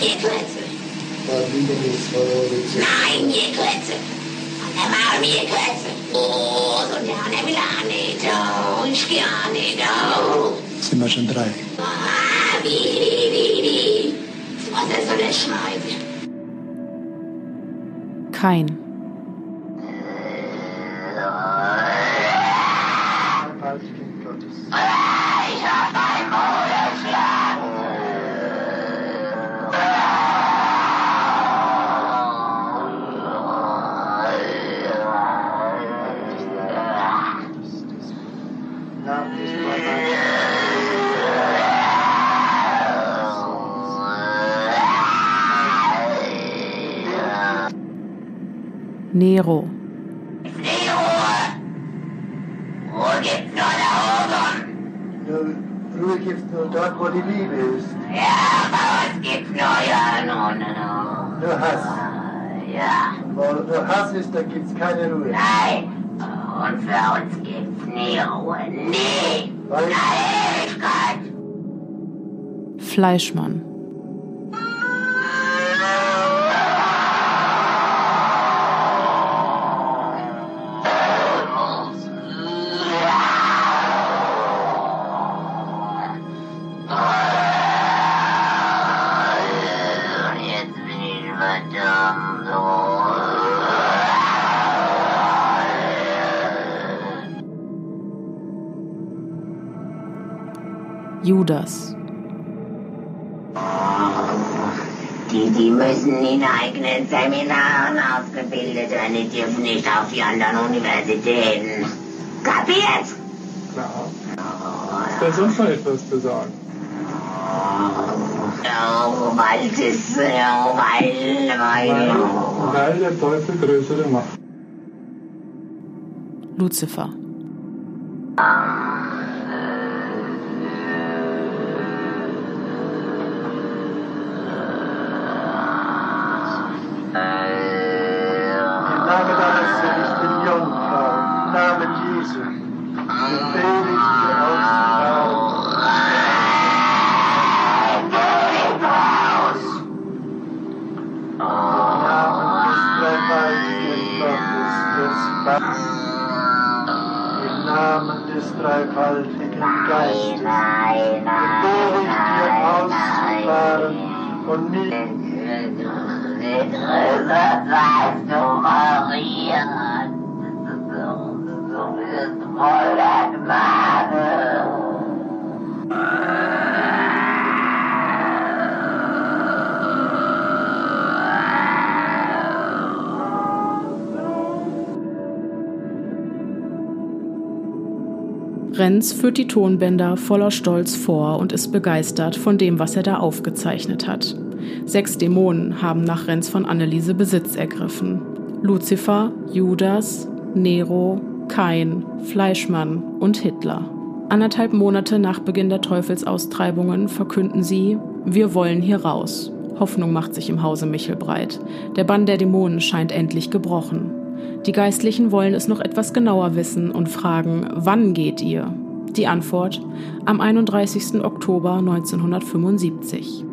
Ihr Klötze. Nein, ihr Klötze. Und der Maul mir Klötze. Oh, so der der will auch nicht. Oh, ich geh auch nicht. Oh. Sind wir schon drei? Ah, wie, wie, wie, wie. Was ist so eine Schneide? Kein. Nero. Ruhe gibt's nur da oben. Ruhe gibt's nur dort, wo die Liebe ist. Ja, bei uns gibt's nur ja, no, no, no. Nur Hass. Ja, Und wo nur Hass ist, da gibt's keine Ruhe. nein. Und für uns gibt's nie Ruhe. Nie. Weil. Fleischmann. Judas. Die, die müssen in eigenen Seminaren ausgebildet werden. Die dürfen nicht auf die anderen Universitäten. Kapiert? Klar. Ist da sonst noch etwas zu sagen? Oh, weil das, oh, weil, Weil, weil. weil der Teufel größere Macht. Luzifer. Renz führt die Tonbänder voller Stolz vor und ist begeistert von dem, was er da aufgezeichnet hat. Sechs Dämonen haben nach Renz von Anneliese Besitz ergriffen. Luzifer, Judas, Nero, Kain, Fleischmann und Hitler. Anderthalb Monate nach Beginn der Teufelsaustreibungen verkünden sie, wir wollen hier raus. Hoffnung macht sich im Hause Michel breit. Der Bann der Dämonen scheint endlich gebrochen. Die Geistlichen wollen es noch etwas genauer wissen und fragen, wann geht ihr? Die Antwort am 31. Oktober 1975.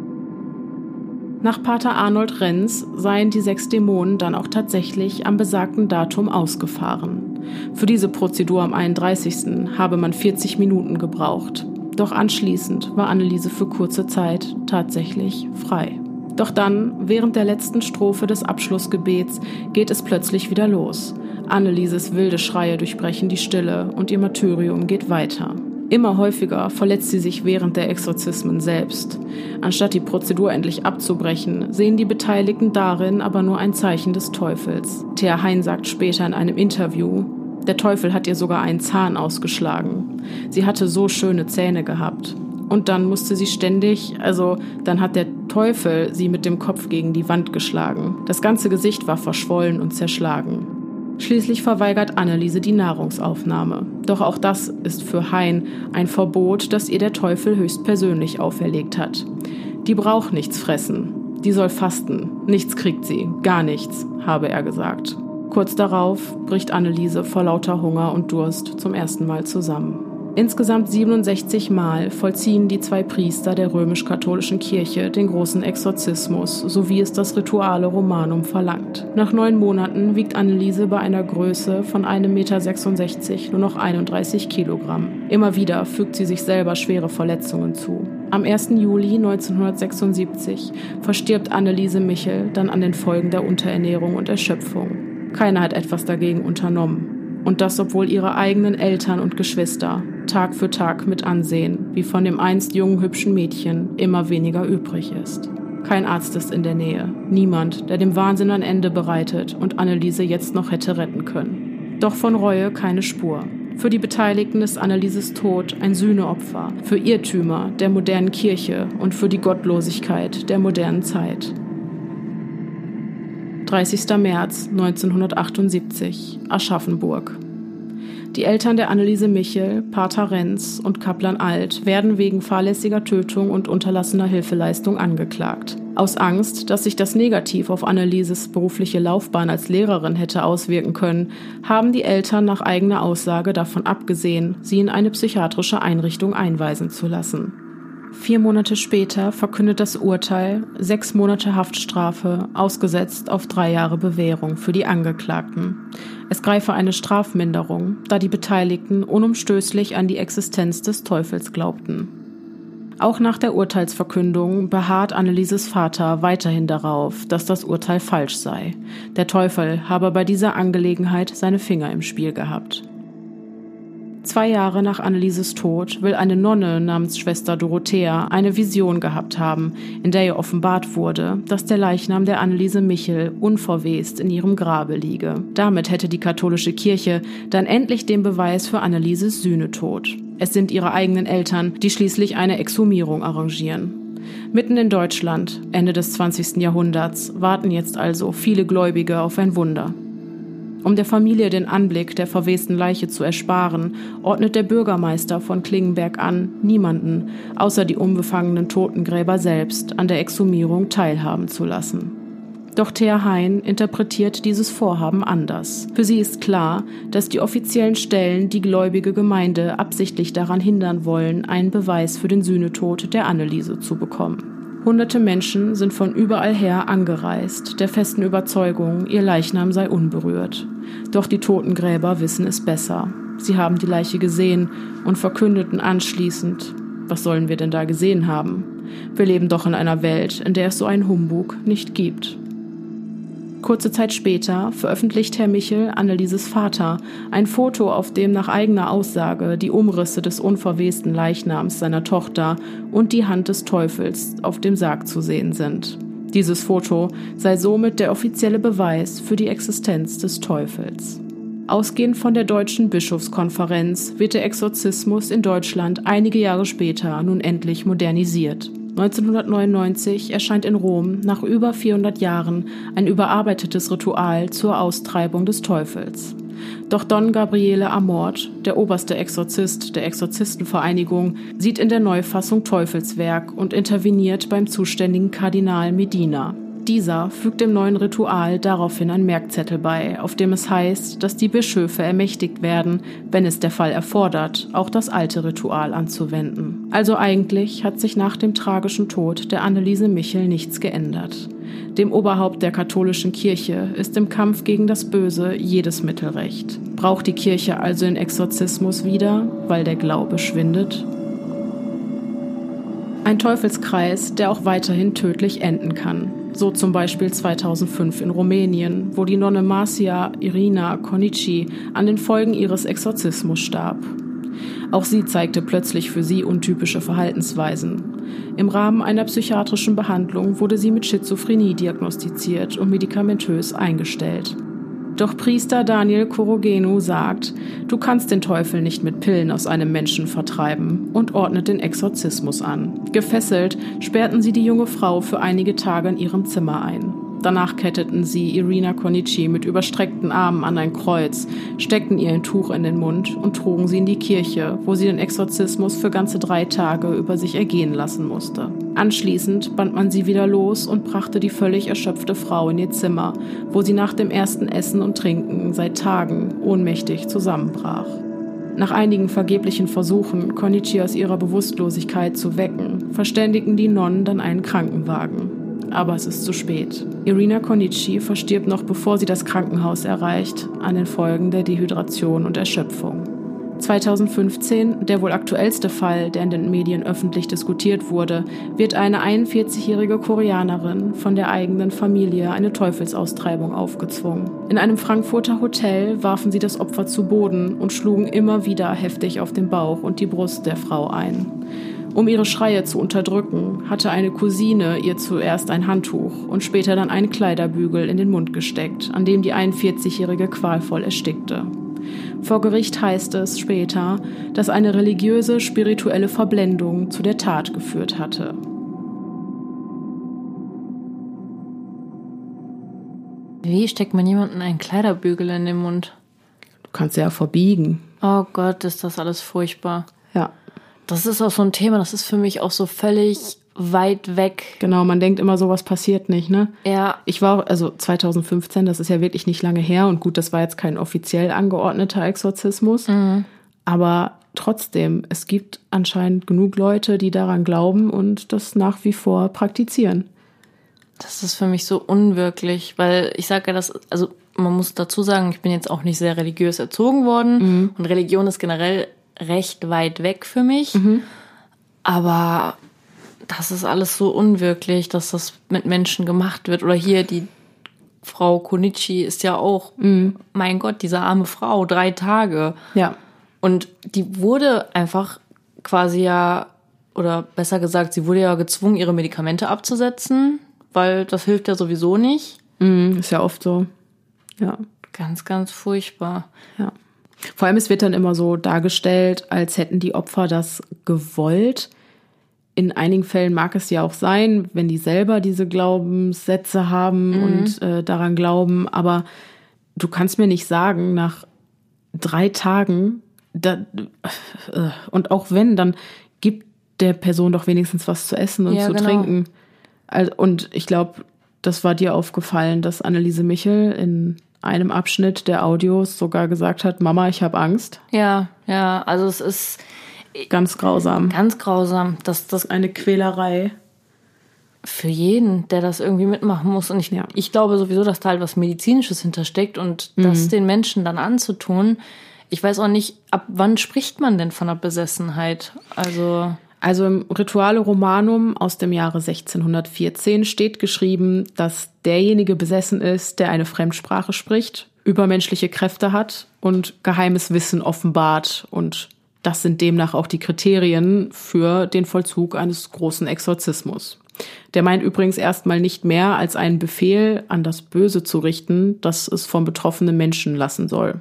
Nach Pater Arnold Renz seien die sechs Dämonen dann auch tatsächlich am besagten Datum ausgefahren. Für diese Prozedur am 31. habe man 40 Minuten gebraucht. Doch anschließend war Anneliese für kurze Zeit tatsächlich frei. Doch dann, während der letzten Strophe des Abschlussgebets, geht es plötzlich wieder los. Annelieses wilde Schreie durchbrechen die Stille und ihr Martyrium geht weiter. Immer häufiger verletzt sie sich während der Exorzismen selbst. Anstatt die Prozedur endlich abzubrechen, sehen die Beteiligten darin aber nur ein Zeichen des Teufels. Thea Hein sagt später in einem Interview, der Teufel hat ihr sogar einen Zahn ausgeschlagen. Sie hatte so schöne Zähne gehabt. Und dann musste sie ständig, also dann hat der Teufel sie mit dem Kopf gegen die Wand geschlagen. Das ganze Gesicht war verschwollen und zerschlagen. Schließlich verweigert Anneliese die Nahrungsaufnahme. Doch auch das ist für Hein ein Verbot, das ihr der Teufel höchstpersönlich auferlegt hat. Die braucht nichts fressen. Die soll fasten. Nichts kriegt sie. Gar nichts, habe er gesagt. Kurz darauf bricht Anneliese vor lauter Hunger und Durst zum ersten Mal zusammen. Insgesamt 67 Mal vollziehen die zwei Priester der römisch-katholischen Kirche den großen Exorzismus, so wie es das Rituale Romanum verlangt. Nach neun Monaten wiegt Anneliese bei einer Größe von 1,66 Meter nur noch 31 Kilogramm. Immer wieder fügt sie sich selber schwere Verletzungen zu. Am 1. Juli 1976 verstirbt Anneliese Michel dann an den Folgen der Unterernährung und Erschöpfung. Keiner hat etwas dagegen unternommen. Und das, obwohl ihre eigenen Eltern und Geschwister Tag für Tag mit ansehen, wie von dem einst jungen hübschen Mädchen immer weniger übrig ist. Kein Arzt ist in der Nähe, niemand, der dem Wahnsinn ein Ende bereitet und Anneliese jetzt noch hätte retten können. Doch von Reue keine Spur. Für die Beteiligten ist Annelieses Tod ein Sühneopfer, für Irrtümer der modernen Kirche und für die Gottlosigkeit der modernen Zeit. 30. März 1978, Aschaffenburg. Die Eltern der Anneliese Michel, Pater Renz und Kaplan Alt werden wegen fahrlässiger Tötung und unterlassener Hilfeleistung angeklagt. Aus Angst, dass sich das negativ auf Annelieses berufliche Laufbahn als Lehrerin hätte auswirken können, haben die Eltern nach eigener Aussage davon abgesehen, sie in eine psychiatrische Einrichtung einweisen zu lassen. Vier Monate später verkündet das Urteil sechs Monate Haftstrafe, ausgesetzt auf drei Jahre Bewährung für die Angeklagten. Es greife eine Strafminderung, da die Beteiligten unumstößlich an die Existenz des Teufels glaubten. Auch nach der Urteilsverkündung beharrt Annelieses Vater weiterhin darauf, dass das Urteil falsch sei. Der Teufel habe bei dieser Angelegenheit seine Finger im Spiel gehabt. Zwei Jahre nach Annelieses Tod will eine Nonne namens Schwester Dorothea eine Vision gehabt haben, in der ihr offenbart wurde, dass der Leichnam der Anneliese Michel unverwest in ihrem Grabe liege. Damit hätte die katholische Kirche dann endlich den Beweis für Annelieses Sühnetod. Es sind ihre eigenen Eltern, die schließlich eine Exhumierung arrangieren. Mitten in Deutschland, Ende des 20. Jahrhunderts, warten jetzt also viele Gläubige auf ein Wunder. Um der Familie den Anblick der verwesten Leiche zu ersparen, ordnet der Bürgermeister von Klingenberg an, niemanden, außer die unbefangenen Totengräber selbst, an der Exhumierung teilhaben zu lassen. Doch Thea Hein interpretiert dieses Vorhaben anders. Für sie ist klar, dass die offiziellen Stellen die gläubige Gemeinde absichtlich daran hindern wollen, einen Beweis für den Sühnetod der Anneliese zu bekommen. Hunderte Menschen sind von überall her angereist, der festen Überzeugung, ihr Leichnam sei unberührt. Doch die Totengräber wissen es besser. Sie haben die Leiche gesehen und verkündeten anschließend, was sollen wir denn da gesehen haben? Wir leben doch in einer Welt, in der es so einen Humbug nicht gibt. Kurze Zeit später veröffentlicht Herr Michel, Annelieses Vater, ein Foto, auf dem nach eigener Aussage die Umrisse des unverwesten Leichnams seiner Tochter und die Hand des Teufels auf dem Sarg zu sehen sind. Dieses Foto sei somit der offizielle Beweis für die Existenz des Teufels. Ausgehend von der Deutschen Bischofskonferenz wird der Exorzismus in Deutschland einige Jahre später nun endlich modernisiert. 1999 erscheint in Rom nach über 400 Jahren ein überarbeitetes Ritual zur Austreibung des Teufels. Doch Don Gabriele Amort, der oberste Exorzist der Exorzistenvereinigung, sieht in der Neufassung Teufelswerk und interveniert beim zuständigen Kardinal Medina. Dieser fügt dem neuen Ritual daraufhin ein Merkzettel bei, auf dem es heißt, dass die Bischöfe ermächtigt werden, wenn es der Fall erfordert, auch das alte Ritual anzuwenden. Also eigentlich hat sich nach dem tragischen Tod der Anneliese Michel nichts geändert. Dem Oberhaupt der katholischen Kirche ist im Kampf gegen das Böse jedes Mittel recht. Braucht die Kirche also den Exorzismus wieder, weil der Glaube schwindet? Ein Teufelskreis, der auch weiterhin tödlich enden kann. So zum Beispiel 2005 in Rumänien, wo die Nonne Marcia Irina Konici an den Folgen ihres Exorzismus starb. Auch sie zeigte plötzlich für sie untypische Verhaltensweisen. Im Rahmen einer psychiatrischen Behandlung wurde sie mit Schizophrenie diagnostiziert und medikamentös eingestellt. Doch Priester Daniel Korogenu sagt, du kannst den Teufel nicht mit Pillen aus einem Menschen vertreiben und ordnet den Exorzismus an. Gefesselt sperrten sie die junge Frau für einige Tage in ihrem Zimmer ein. Danach ketteten sie Irina Konichi mit überstreckten Armen an ein Kreuz, steckten ihr ein Tuch in den Mund und trugen sie in die Kirche, wo sie den Exorzismus für ganze drei Tage über sich ergehen lassen musste. Anschließend band man sie wieder los und brachte die völlig erschöpfte Frau in ihr Zimmer, wo sie nach dem ersten Essen und Trinken seit Tagen ohnmächtig zusammenbrach. Nach einigen vergeblichen Versuchen, Konichi aus ihrer Bewusstlosigkeit zu wecken, verständigten die Nonnen dann einen Krankenwagen aber es ist zu spät. Irina Konichi verstirbt noch bevor sie das Krankenhaus erreicht, an den Folgen der Dehydration und Erschöpfung. 2015, der wohl aktuellste Fall, der in den Medien öffentlich diskutiert wurde, wird eine 41-jährige Koreanerin von der eigenen Familie eine Teufelsaustreibung aufgezwungen. In einem Frankfurter Hotel warfen sie das Opfer zu Boden und schlugen immer wieder heftig auf den Bauch und die Brust der Frau ein. Um ihre Schreie zu unterdrücken, hatte eine Cousine ihr zuerst ein Handtuch und später dann einen Kleiderbügel in den Mund gesteckt, an dem die 41-Jährige qualvoll erstickte. Vor Gericht heißt es später, dass eine religiöse, spirituelle Verblendung zu der Tat geführt hatte. Wie steckt man jemanden einen Kleiderbügel in den Mund? Du kannst ja verbiegen. Oh Gott, ist das alles furchtbar. Das ist auch so ein Thema, das ist für mich auch so völlig weit weg. Genau, man denkt immer, sowas passiert nicht, ne? Ja. Ich war, also 2015, das ist ja wirklich nicht lange her und gut, das war jetzt kein offiziell angeordneter Exorzismus. Aber trotzdem, es gibt anscheinend genug Leute, die daran glauben und das nach wie vor praktizieren. Das ist für mich so unwirklich, weil ich sage ja, dass, also man muss dazu sagen, ich bin jetzt auch nicht sehr religiös erzogen worden und Religion ist generell recht weit weg für mich. Aber das ist alles so unwirklich, dass das mit Menschen gemacht wird. Oder hier die Frau Konichi ist ja auch, mein Gott, diese arme Frau, drei Tage. Ja. Und die wurde einfach quasi ja, oder besser gesagt, sie wurde ja gezwungen, ihre Medikamente abzusetzen, weil das hilft ja sowieso nicht. Mhm, ist ja oft so. Ja. Ganz, ganz furchtbar. Ja. Vor allem, es wird dann immer so dargestellt, als hätten die Opfer das gewollt. In einigen Fällen mag es ja auch sein, wenn die selber diese Glaubenssätze haben und äh, daran glauben. Aber du kannst mir nicht sagen, nach drei Tagen, da, äh, und auch wenn, dann gibt der Person doch wenigstens was zu essen und Ja, zu genau. trinken. Also, und ich glaube, das war dir aufgefallen, dass Anneliese Michel in einem Abschnitt der Audios sogar gesagt hat, Mama, ich habe Angst. Ja, ja, also es ist Ganz grausam. ganz grausam, dass das Eine Quälerei. für jeden, der das irgendwie mitmachen muss. Und ich, Ja. ich glaube sowieso, dass da halt was Medizinisches hintersteckt und das den Menschen dann anzutun. Ich weiß auch nicht, ab wann spricht man denn von einer Besessenheit? Also, Also im Rituale Romanum aus dem Jahre 1614 steht geschrieben, dass derjenige besessen ist, der eine Fremdsprache spricht, übermenschliche Kräfte hat und geheimes Wissen offenbart. Und das sind demnach auch die Kriterien für den Vollzug eines großen Exorzismus. Der meint übrigens erstmal nicht mehr als einen Befehl an das Böse zu richten, das es vom betroffenen Menschen lassen soll.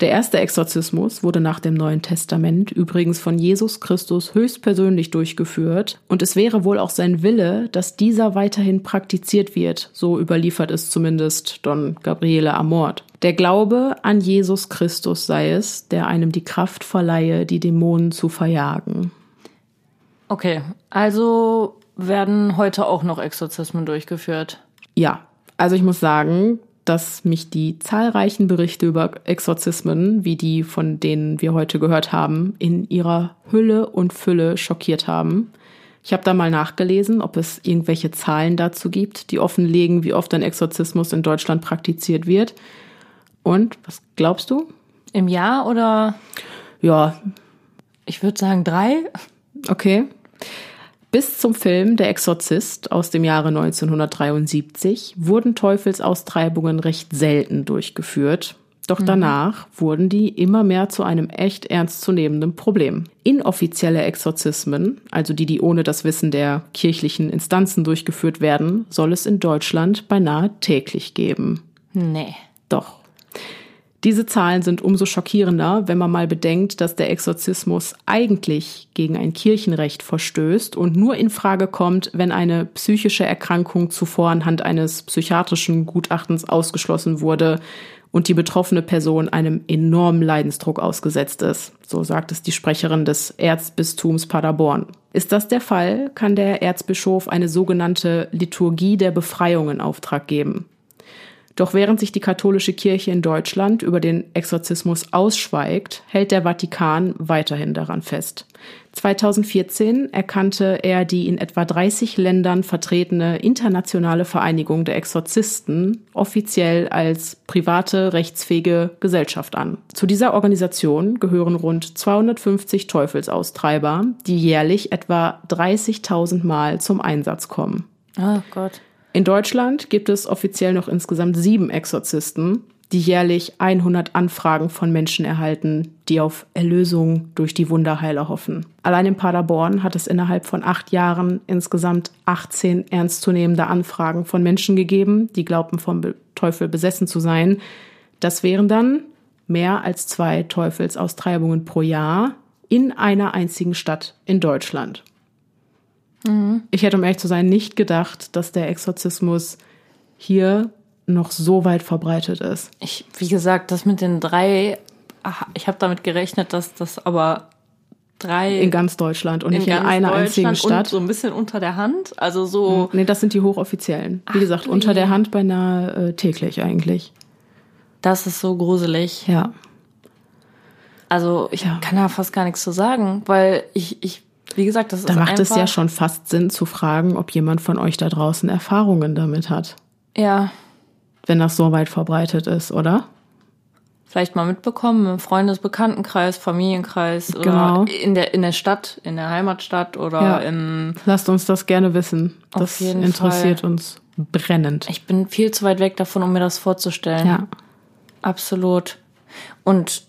Der erste Exorzismus wurde nach dem Neuen Testament übrigens von Jesus Christus höchstpersönlich durchgeführt und es wäre wohl auch sein Wille, dass dieser weiterhin praktiziert wird, so überliefert es zumindest Don Gabriele Amort. Der Glaube an Jesus Christus sei es, der einem die Kraft verleihe, die Dämonen zu verjagen. okay, also werden heute auch noch Exorzismen durchgeführt. Ja, also ich muss sagen, dass mich die zahlreichen Berichte über Exorzismen, wie die, von denen wir heute gehört haben, in ihrer Hülle und Fülle schockiert haben. Ich habe da mal nachgelesen, ob es irgendwelche Zahlen dazu gibt, die offenlegen, wie oft ein Exorzismus in Deutschland praktiziert wird. Und was glaubst du? Im Jahr oder Ja, ich würde sagen drei? Okay. Bis zum Film Der Exorzist aus dem Jahre 1973 wurden Teufelsaustreibungen recht selten durchgeführt. Doch danach wurden die immer mehr zu einem echt ernstzunehmenden Problem. Inoffizielle Exorzismen, also die, die ohne das Wissen der kirchlichen Instanzen durchgeführt werden, soll es in Deutschland beinahe täglich geben. Nee. Doch. Diese Zahlen sind umso schockierender, wenn man mal bedenkt, dass der Exorzismus eigentlich gegen ein Kirchenrecht verstößt und nur in Frage kommt, wenn eine psychische Erkrankung zuvor anhand eines psychiatrischen Gutachtens ausgeschlossen wurde und die betroffene Person einem enormen Leidensdruck ausgesetzt ist. So sagt es die Sprecherin des Erzbistums Paderborn. Ist das der Fall, kann der Erzbischof eine sogenannte Liturgie der Befreiung in Auftrag geben. Doch während sich die katholische Kirche in Deutschland über den Exorzismus ausschweigt, hält der Vatikan weiterhin daran fest. 2014 erkannte er die in etwa 30 Ländern vertretene internationale Vereinigung der Exorzisten offiziell als private rechtsfähige Gesellschaft an. Zu dieser Organisation gehören rund 250 Teufelsaustreiber, die jährlich etwa 30.000 Mal zum Einsatz kommen. Oh Gott. In Deutschland gibt es offiziell noch insgesamt sieben Exorzisten, die jährlich 100 Anfragen von Menschen erhalten, die auf Erlösung durch die Wunderheiler hoffen. Allein in Paderborn hat es innerhalb von acht Jahren insgesamt 18 ernstzunehmende Anfragen von Menschen gegeben, die glaubten vom Teufel besessen zu sein. Das wären dann mehr als zwei Teufelsaustreibungen pro Jahr in einer einzigen Stadt in Deutschland. Ich hätte, um ehrlich zu sein, nicht gedacht, dass der Exorzismus hier noch so weit verbreitet ist. Ich, wie gesagt, das mit den drei, aha, ich habe damit gerechnet, dass das aber drei In ganz Deutschland und nicht in einer einzigen Stadt. So ein bisschen unter der Hand. Also so, Nee, das sind die hochoffiziellen. Wie gesagt, du unter der. Hand beinahe äh, täglich eigentlich. das ist so gruselig. Ja. Also ich Ja. kann da fast gar nichts zu sagen, weil ich, ich wie gesagt, das Da ist macht einfach, es ja schon fast Sinn zu fragen, ob jemand von euch da draußen Erfahrungen damit hat. Ja, Wenn das so weit verbreitet ist, oder? vielleicht mal mitbekommen im Freundesbekanntenkreis, Familienkreis Genau. oder in der in der Stadt, in der Heimatstadt oder Ja. im Lasst uns das gerne wissen. Das interessiert uns brennend. ich bin viel zu weit weg davon, um mir das vorzustellen. Ja. Absolut. Und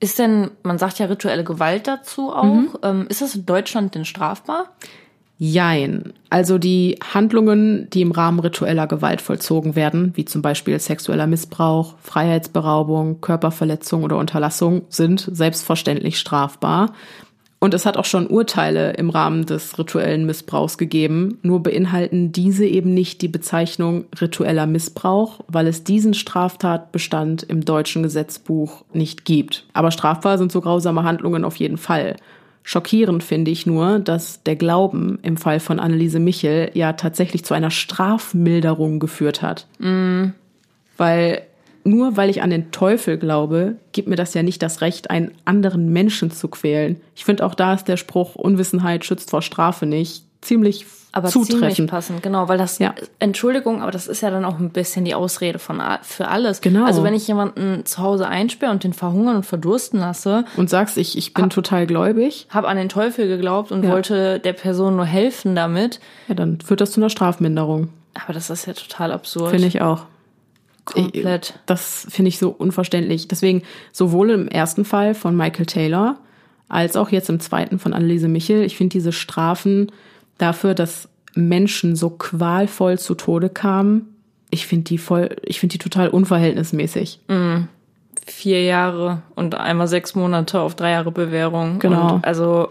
ist denn, man sagt ja rituelle Gewalt dazu auch, Mhm. ähm, ist das in Deutschland denn strafbar? Jein. Also die Handlungen, die im Rahmen ritueller Gewalt vollzogen werden, wie zum Beispiel sexueller Missbrauch, Freiheitsberaubung, Körperverletzung oder Unterlassung, sind selbstverständlich strafbar. Und es hat auch schon Urteile im Rahmen des rituellen Missbrauchs gegeben, nur beinhalten diese eben nicht die Bezeichnung ritueller Missbrauch, weil es diesen Straftatbestand im deutschen Gesetzbuch nicht gibt. Aber strafbar sind so grausame Handlungen auf jeden Fall. Schockierend finde ich nur, dass der Glauben im Fall von Anneliese Michel ja tatsächlich zu einer Strafmilderung geführt hat. Weil nur weil ich an den Teufel glaube, gibt mir das ja nicht das Recht, einen anderen Menschen zu quälen. Ich finde auch da ist der Spruch Unwissenheit schützt vor Strafe nicht ziemlich Aber ziemlich zutreffend. passend, genau, weil das, Ja. Entschuldigung, aber das ist ja dann auch ein bisschen die Ausrede von, für alles. Genau. Also wenn ich jemanden zu Hause einsperre und den verhungern und verdursten lasse, Und sagst, ich, ich bin total gläubig, habe an den Teufel geglaubt und Ja. wollte der Person nur helfen damit, ja, dann führt das zu einer Strafminderung. aber das ist ja total absurd. Finde ich auch. Komplett. Das finde ich so unverständlich. Deswegen sowohl im ersten Fall von Michael Taylor als auch jetzt im zweiten von Anneliese Michel. Ich finde diese Strafen dafür, dass Menschen so qualvoll zu Tode kamen, ich finde die voll, ich finde die total unverhältnismäßig. Vier Jahre und einmal sechs Monate auf drei Jahre Bewährung. Genau. Und also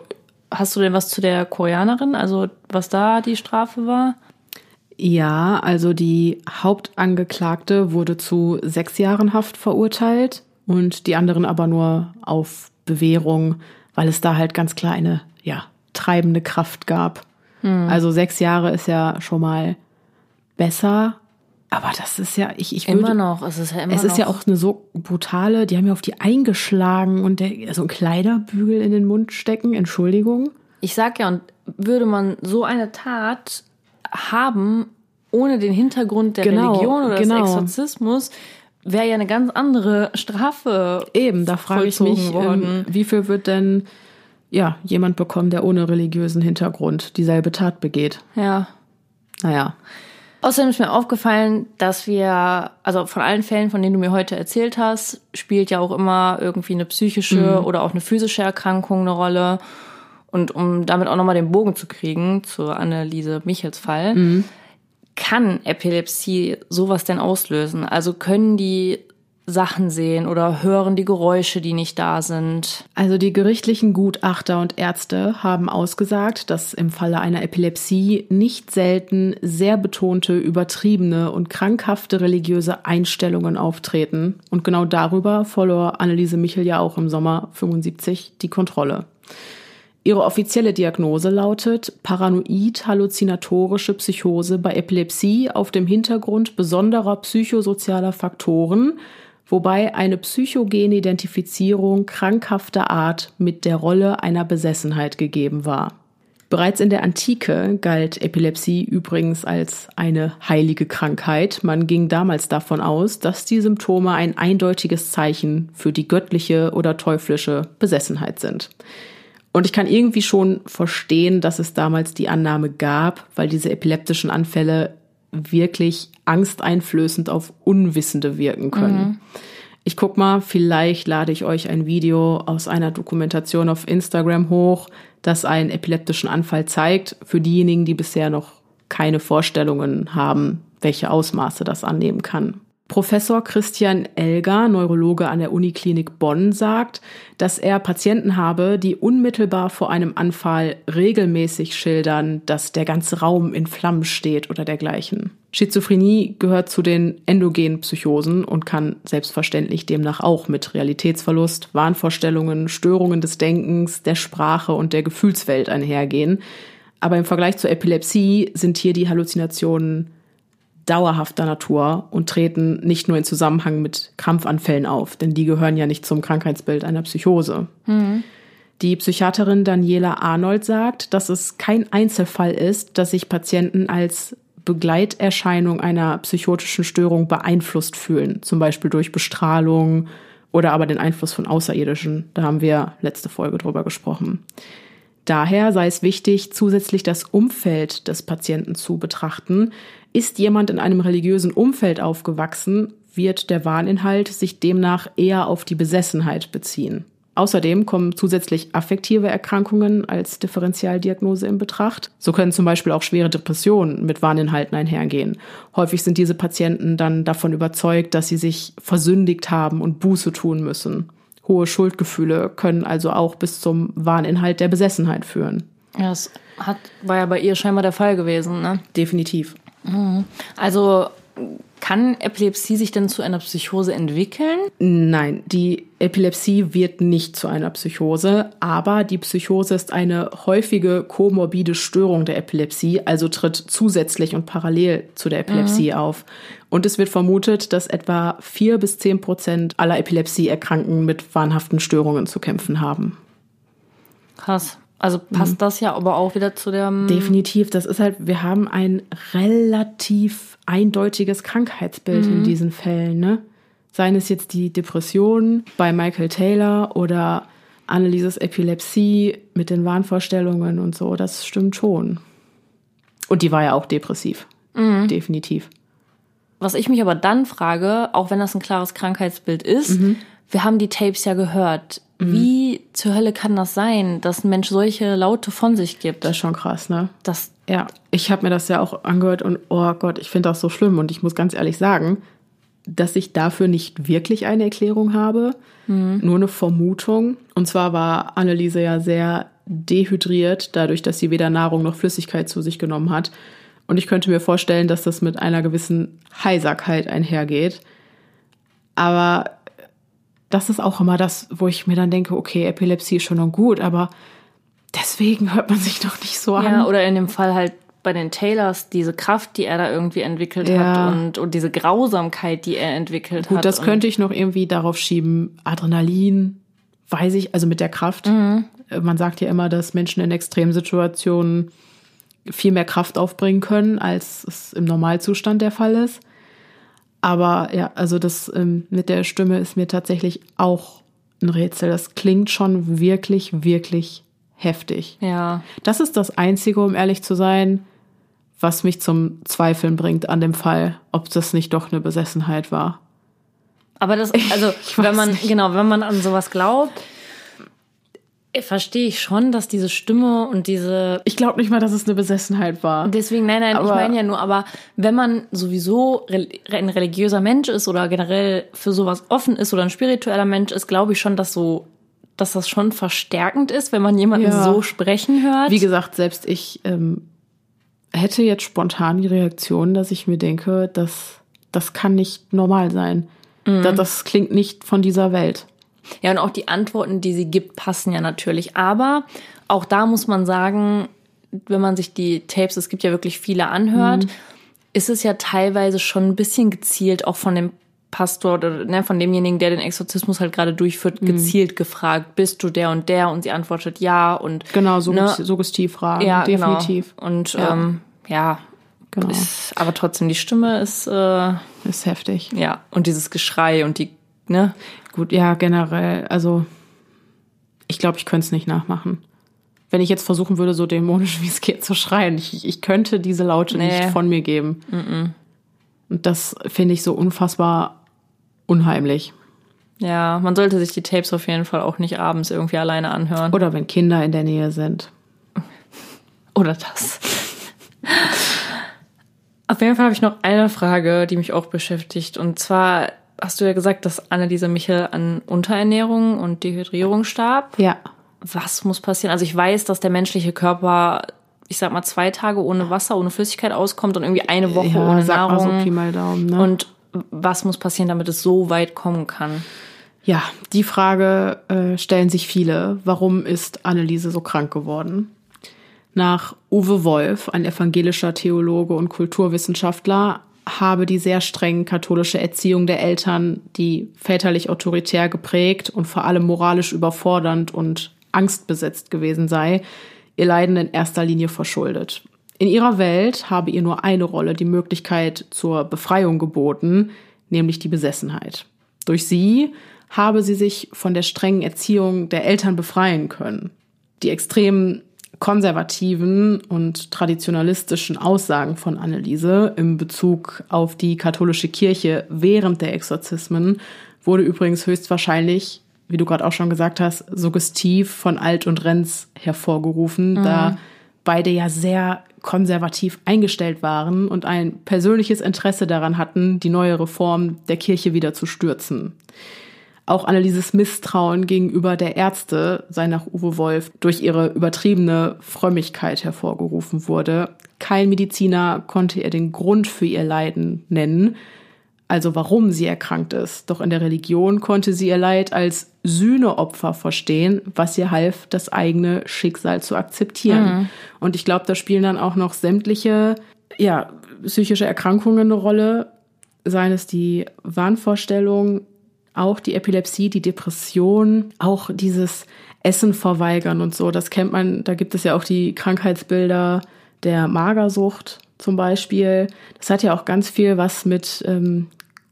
hast du denn was zu der Koreanerin? Also was da die Strafe war? Ja, also die Hauptangeklagte wurde zu sechs Jahren Haft verurteilt und die anderen aber nur auf Bewährung, weil es da halt ganz klar eine, ja, treibende Kraft gab. Also sechs Jahre ist ja schon mal besser, aber das ist ja, ich, ich würde, Immer noch. Es ist ja immer es noch. ist ja auch eine so brutale, die haben ja auf die eingeschlagen und der, so ein Kleiderbügel in den Mund stecken, Entschuldigung. Ich sag ja, und würde man so eine Tat haben, ohne den Hintergrund der Genau, Religion oder genau. des Exorzismus, wäre ja eine ganz andere Strafe. Eben, da frage ich mich, worden. ähm, wie viel wird denn ja jemand bekommen, der ohne religiösen Hintergrund dieselbe Tat begeht? Ja. Naja, Außerdem ist mir aufgefallen, dass wir, also von allen Fällen, von denen du mir heute erzählt hast, spielt ja auch immer irgendwie eine psychische oder auch eine physische Erkrankung eine Rolle. Und um damit auch nochmal den Bogen zu kriegen zur Anneliese Michels Fall, kann Epilepsie sowas denn auslösen? Also können die Sachen sehen oder hören die Geräusche, die nicht da sind? also die gerichtlichen Gutachter und Ärzte haben ausgesagt, dass im Falle einer Epilepsie nicht selten sehr betonte, übertriebene und krankhafte religiöse Einstellungen auftreten. Und genau darüber verlor Anneliese Michel ja auch im Sommer 75 die Kontrolle. Ihre offizielle Diagnose lautet paranoid-halluzinatorische Psychose bei Epilepsie auf dem Hintergrund besonderer psychosozialer Faktoren, wobei eine psychogene Identifizierung krankhafter Art mit der Rolle einer Besessenheit gegeben war. Bereits in der Antike galt Epilepsie übrigens als eine heilige Krankheit. Man ging damals davon aus, dass die Symptome ein eindeutiges Zeichen für die göttliche oder teuflische Besessenheit sind. Und ich kann irgendwie schon verstehen, dass es damals die Annahme gab, weil diese epileptischen Anfälle wirklich angsteinflößend auf Unwissende wirken können. Ich guck mal, vielleicht lade ich euch ein Video aus einer Dokumentation auf Instagram hoch, das einen epileptischen Anfall zeigt, für diejenigen, die bisher noch keine Vorstellungen haben, welche Ausmaße das annehmen kann. Professor Christian Elger, Neurologe an der Uniklinik Bonn, sagt, dass er Patienten habe, die unmittelbar vor einem Anfall regelmäßig schildern, dass der ganze Raum in Flammen steht oder dergleichen. Schizophrenie gehört zu den endogenen Psychosen und kann selbstverständlich demnach auch mit Realitätsverlust, Wahnvorstellungen, Störungen des Denkens, der Sprache und der Gefühlswelt einhergehen. Aber im Vergleich zur Epilepsie sind hier die Halluzinationen dauerhafter Natur und treten nicht nur in Zusammenhang mit Krampfanfällen auf, denn die gehören ja nicht zum Krankheitsbild einer Psychose. Mhm. Die Psychiaterin Daniela Arnold sagt, dass es kein Einzelfall ist, dass sich Patienten als Begleiterscheinung einer psychotischen Störung beeinflusst fühlen, zum Beispiel durch Bestrahlung oder aber den Einfluss von Außerirdischen. Da haben wir letzte Folge drüber gesprochen. Daher sei es wichtig, zusätzlich das Umfeld des Patienten zu betrachten. Ist jemand in einem religiösen Umfeld aufgewachsen, wird der Wahninhalt sich demnach eher auf die Besessenheit beziehen. Außerdem kommen zusätzlich affektive Erkrankungen als Differentialdiagnose in Betracht. So können zum Beispiel auch schwere Depressionen mit Warninhalten einhergehen. Häufig sind diese Patienten dann davon überzeugt, dass sie sich versündigt haben und Buße tun müssen. Hohe Schuldgefühle können also auch bis zum Wahninhalt der Besessenheit führen. Ja, das hat, war ja bei ihr scheinbar der Fall gewesen, ne? Definitiv. Mhm. Also kann Epilepsie sich denn zu einer Psychose entwickeln? Nein, die Epilepsie wird nicht zu einer Psychose, aber die Psychose ist eine häufige komorbide Störung der Epilepsie, also tritt zusätzlich und parallel zu der Epilepsie mhm. auf. Und es wird vermutet, dass etwa vier bis zehn Prozent aller Epilepsieerkrankten mit wahnhaften Störungen zu kämpfen haben. Krass. Also passt mhm. das ja aber auch wieder zu der. Definitiv. Das ist halt, wir haben ein relativ eindeutiges Krankheitsbild mhm. in diesen Fällen, ne? Seien es jetzt die Depressionen bei Michael Taylor oder Annelieses Epilepsie mit den Wahnvorstellungen und so, das stimmt schon. Und die war ja auch depressiv. Mhm. Definitiv. Was ich mich aber dann frage, auch wenn das ein klares Krankheitsbild ist, mhm. Wir haben die Tapes ja gehört. Mhm. Wie zur Hölle kann das sein, dass ein Mensch solche Laute von sich gibt? Das ist schon krass, ne? Das ja, ich habe mir das ja auch angehört und oh Gott, ich finde das so schlimm und ich muss ganz ehrlich sagen, dass ich dafür nicht wirklich eine Erklärung habe, mhm. nur eine Vermutung. Und zwar war Anneliese ja sehr dehydriert, dadurch, dass sie weder Nahrung noch Flüssigkeit zu sich genommen hat. Und ich könnte mir vorstellen, dass das mit einer gewissen Heiserkeit einhergeht. Aber das ist auch immer das, wo ich mir dann denke, okay, Epilepsie ist schon noch gut, aber deswegen hört man sich doch nicht so an. Ja, oder in dem Fall halt bei den Taylors diese Kraft, die er da irgendwie entwickelt ja. hat und, und diese Grausamkeit, die er entwickelt Gut, hat. Gut, das könnte ich noch irgendwie darauf schieben. Adrenalin, weiß ich, also mit der Kraft. Mhm. Man sagt ja immer, dass Menschen in Extremsituationen viel mehr Kraft aufbringen können, als es im Normalzustand der Fall ist. Aber ja, also das ähm, mit der Stimme ist mir tatsächlich auch ein Rätsel. Das klingt schon wirklich, wirklich heftig. Ja. Das ist das Einzige, um ehrlich zu sein, was mich zum Zweifeln bringt an dem Fall, ob das nicht doch eine Besessenheit war. Aber das, also, wenn man, nicht. genau, wenn man an sowas glaubt, verstehe ich schon, dass diese Stimme und diese. Ich glaube nicht mal, dass es eine Besessenheit war. Deswegen, nein, nein, aber ich meine ja nur, aber wenn man sowieso ein religiöser Mensch ist oder generell für sowas offen ist oder ein spiritueller Mensch ist, glaube ich schon, dass so dass das schon verstärkend ist, wenn man jemanden ja. so sprechen hört. Wie gesagt, selbst ich ähm, hätte jetzt spontan die Reaktion, dass ich mir denke, dass das kann nicht normal sein. Mhm. Das, das klingt nicht von dieser Welt. Ja, und auch die Antworten, die sie gibt, passen ja natürlich. Aber auch da muss man sagen, wenn man sich die Tapes, es gibt ja wirklich viele anhört, mhm. ist es ja teilweise schon ein bisschen gezielt auch von dem Pastor oder ne, von demjenigen, der den Exorzismus halt gerade durchführt, mhm. gezielt gefragt, bist du der und der? Und sie antwortet ja und genau so ne, Suggestivfragen, ja, genau. definitiv. Genau. Und ja, ähm, ja genau. Ist, aber trotzdem die Stimme ist äh, ist heftig. Ja und dieses Geschrei und die ne gut ja generell also ich glaube ich könnte es nicht nachmachen. Wenn ich jetzt versuchen würde, so dämonisch wie es geht zu schreien, ich, ich könnte diese Laute nee. nicht von mir geben. Mm -mm. Und das finde ich so unfassbar unheimlich. Ja, man sollte sich die Tapes auf jeden Fall auch nicht abends irgendwie alleine anhören. Oder wenn Kinder in der Nähe sind. Oder das. Auf jeden Fall habe ich noch eine Frage, die mich auch beschäftigt. Und zwar hast du ja gesagt, dass Anneliese Michel an Unterernährung und Dehydrierung starb. Ja. Was muss passieren? Also ich weiß, dass der menschliche Körper, ich sag mal, zwei Tage ohne Wasser, ohne Flüssigkeit auskommt und irgendwie eine Woche Ja, ohne Nahrung. so Pi mal Daumen, ne? Und was muss passieren, damit es so weit kommen kann? Ja, die Frage äh, stellen sich viele. Warum ist Anneliese so krank geworden? Nach Uwe Wolf, ein evangelischer Theologe und Kulturwissenschaftler, habe die sehr streng katholische Erziehung der Eltern, die väterlich autoritär geprägt und vor allem moralisch überfordernd und angstbesetzt gewesen sei, ihr Leiden in erster Linie verschuldet. In ihrer Welt habe ihr nur eine Rolle die Möglichkeit zur Befreiung geboten, nämlich die Besessenheit. Durch sie habe sie sich von der strengen Erziehung der Eltern befreien können. Die extrem konservativen und traditionalistischen Aussagen von Anneliese im Bezug auf die katholische Kirche während der Exorzismen wurde übrigens höchstwahrscheinlich, wie du gerade auch schon gesagt hast, suggestiv von Alt und Renz hervorgerufen, da beide ja sehr konservativ eingestellt waren und ein persönliches Interesse daran hatten, die neue Reform der Kirche wieder zu stürzen. Auch Annelieses Misstrauen gegenüber der Ärzte sei nach Uwe Wolf durch ihre übertriebene Frömmigkeit hervorgerufen wurde. Kein Mediziner konnte ihr den Grund für ihr Leiden nennen, also warum sie erkrankt ist. Doch in der Religion konnte sie ihr Leid als Sühneopfer verstehen, was ihr half, das eigene Schicksal zu akzeptieren. Und ich glaube, da spielen dann auch noch sämtliche, ja, psychische Erkrankungen eine Rolle, seien es die Wahnvorstellung, auch die Epilepsie, die Depression, auch dieses Essen verweigern und so. Das kennt man, da gibt es ja auch die Krankheitsbilder der Magersucht zum Beispiel. Das hat ja auch ganz viel was mit ähm,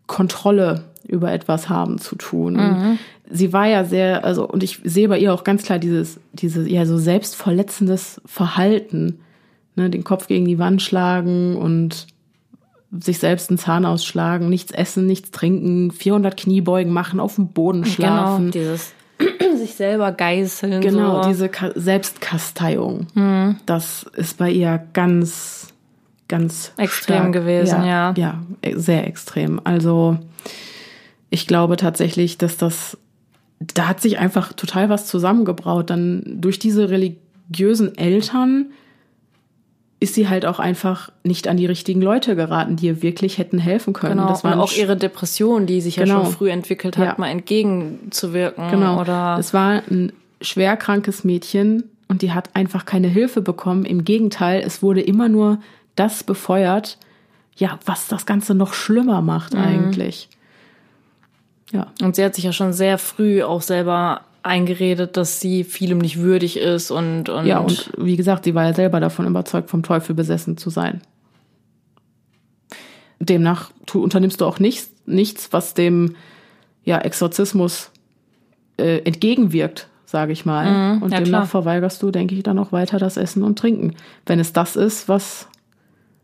Kontrolle über etwas haben zu tun. Sie war ja sehr, also, und ich sehe bei ihr auch ganz klar dieses, dieses, ja, so selbstverletzendes Verhalten. Ne, den Kopf gegen die Wand schlagen und sich selbst einen Zahn ausschlagen, nichts essen, nichts trinken, 400 Kniebeugen machen, auf dem Boden schlafen. Genau, dieses sich selber geißeln. Genau, so. diese Ka Selbstkasteiung. Das ist bei ihr ganz, ganz Extrem stark. gewesen, ja. Ja, sehr extrem. Also ich glaube tatsächlich, dass das, da hat sich einfach total was zusammengebraut. Dann durch diese religiösen Eltern ist sie halt auch einfach nicht an die richtigen Leute geraten, die ihr wirklich hätten helfen können. Genau, das und waren auch ihre Depression, die sich Genau. ja schon früh entwickelt hat, Ja. mal entgegenzuwirken. Genau. Oder Es war ein schwer krankes Mädchen und die hat einfach keine Hilfe bekommen. Im Gegenteil, es wurde immer nur das befeuert, ja, was das Ganze noch schlimmer macht Mhm. eigentlich. Ja, Und sie hat sich ja schon sehr früh auch selber eingeredet, dass sie vielem nicht würdig ist und, und, ja, und wie gesagt, sie war ja selber davon überzeugt, vom Teufel besessen zu sein. Demnach tu, unternimmst du auch nichts, nichts, was dem ja, Exorzismus äh, entgegenwirkt, sage ich mal. und Mhm. ja, demnach klar. verweigerst du, denke ich, dann auch weiter das Essen und Trinken. Wenn es das ist, was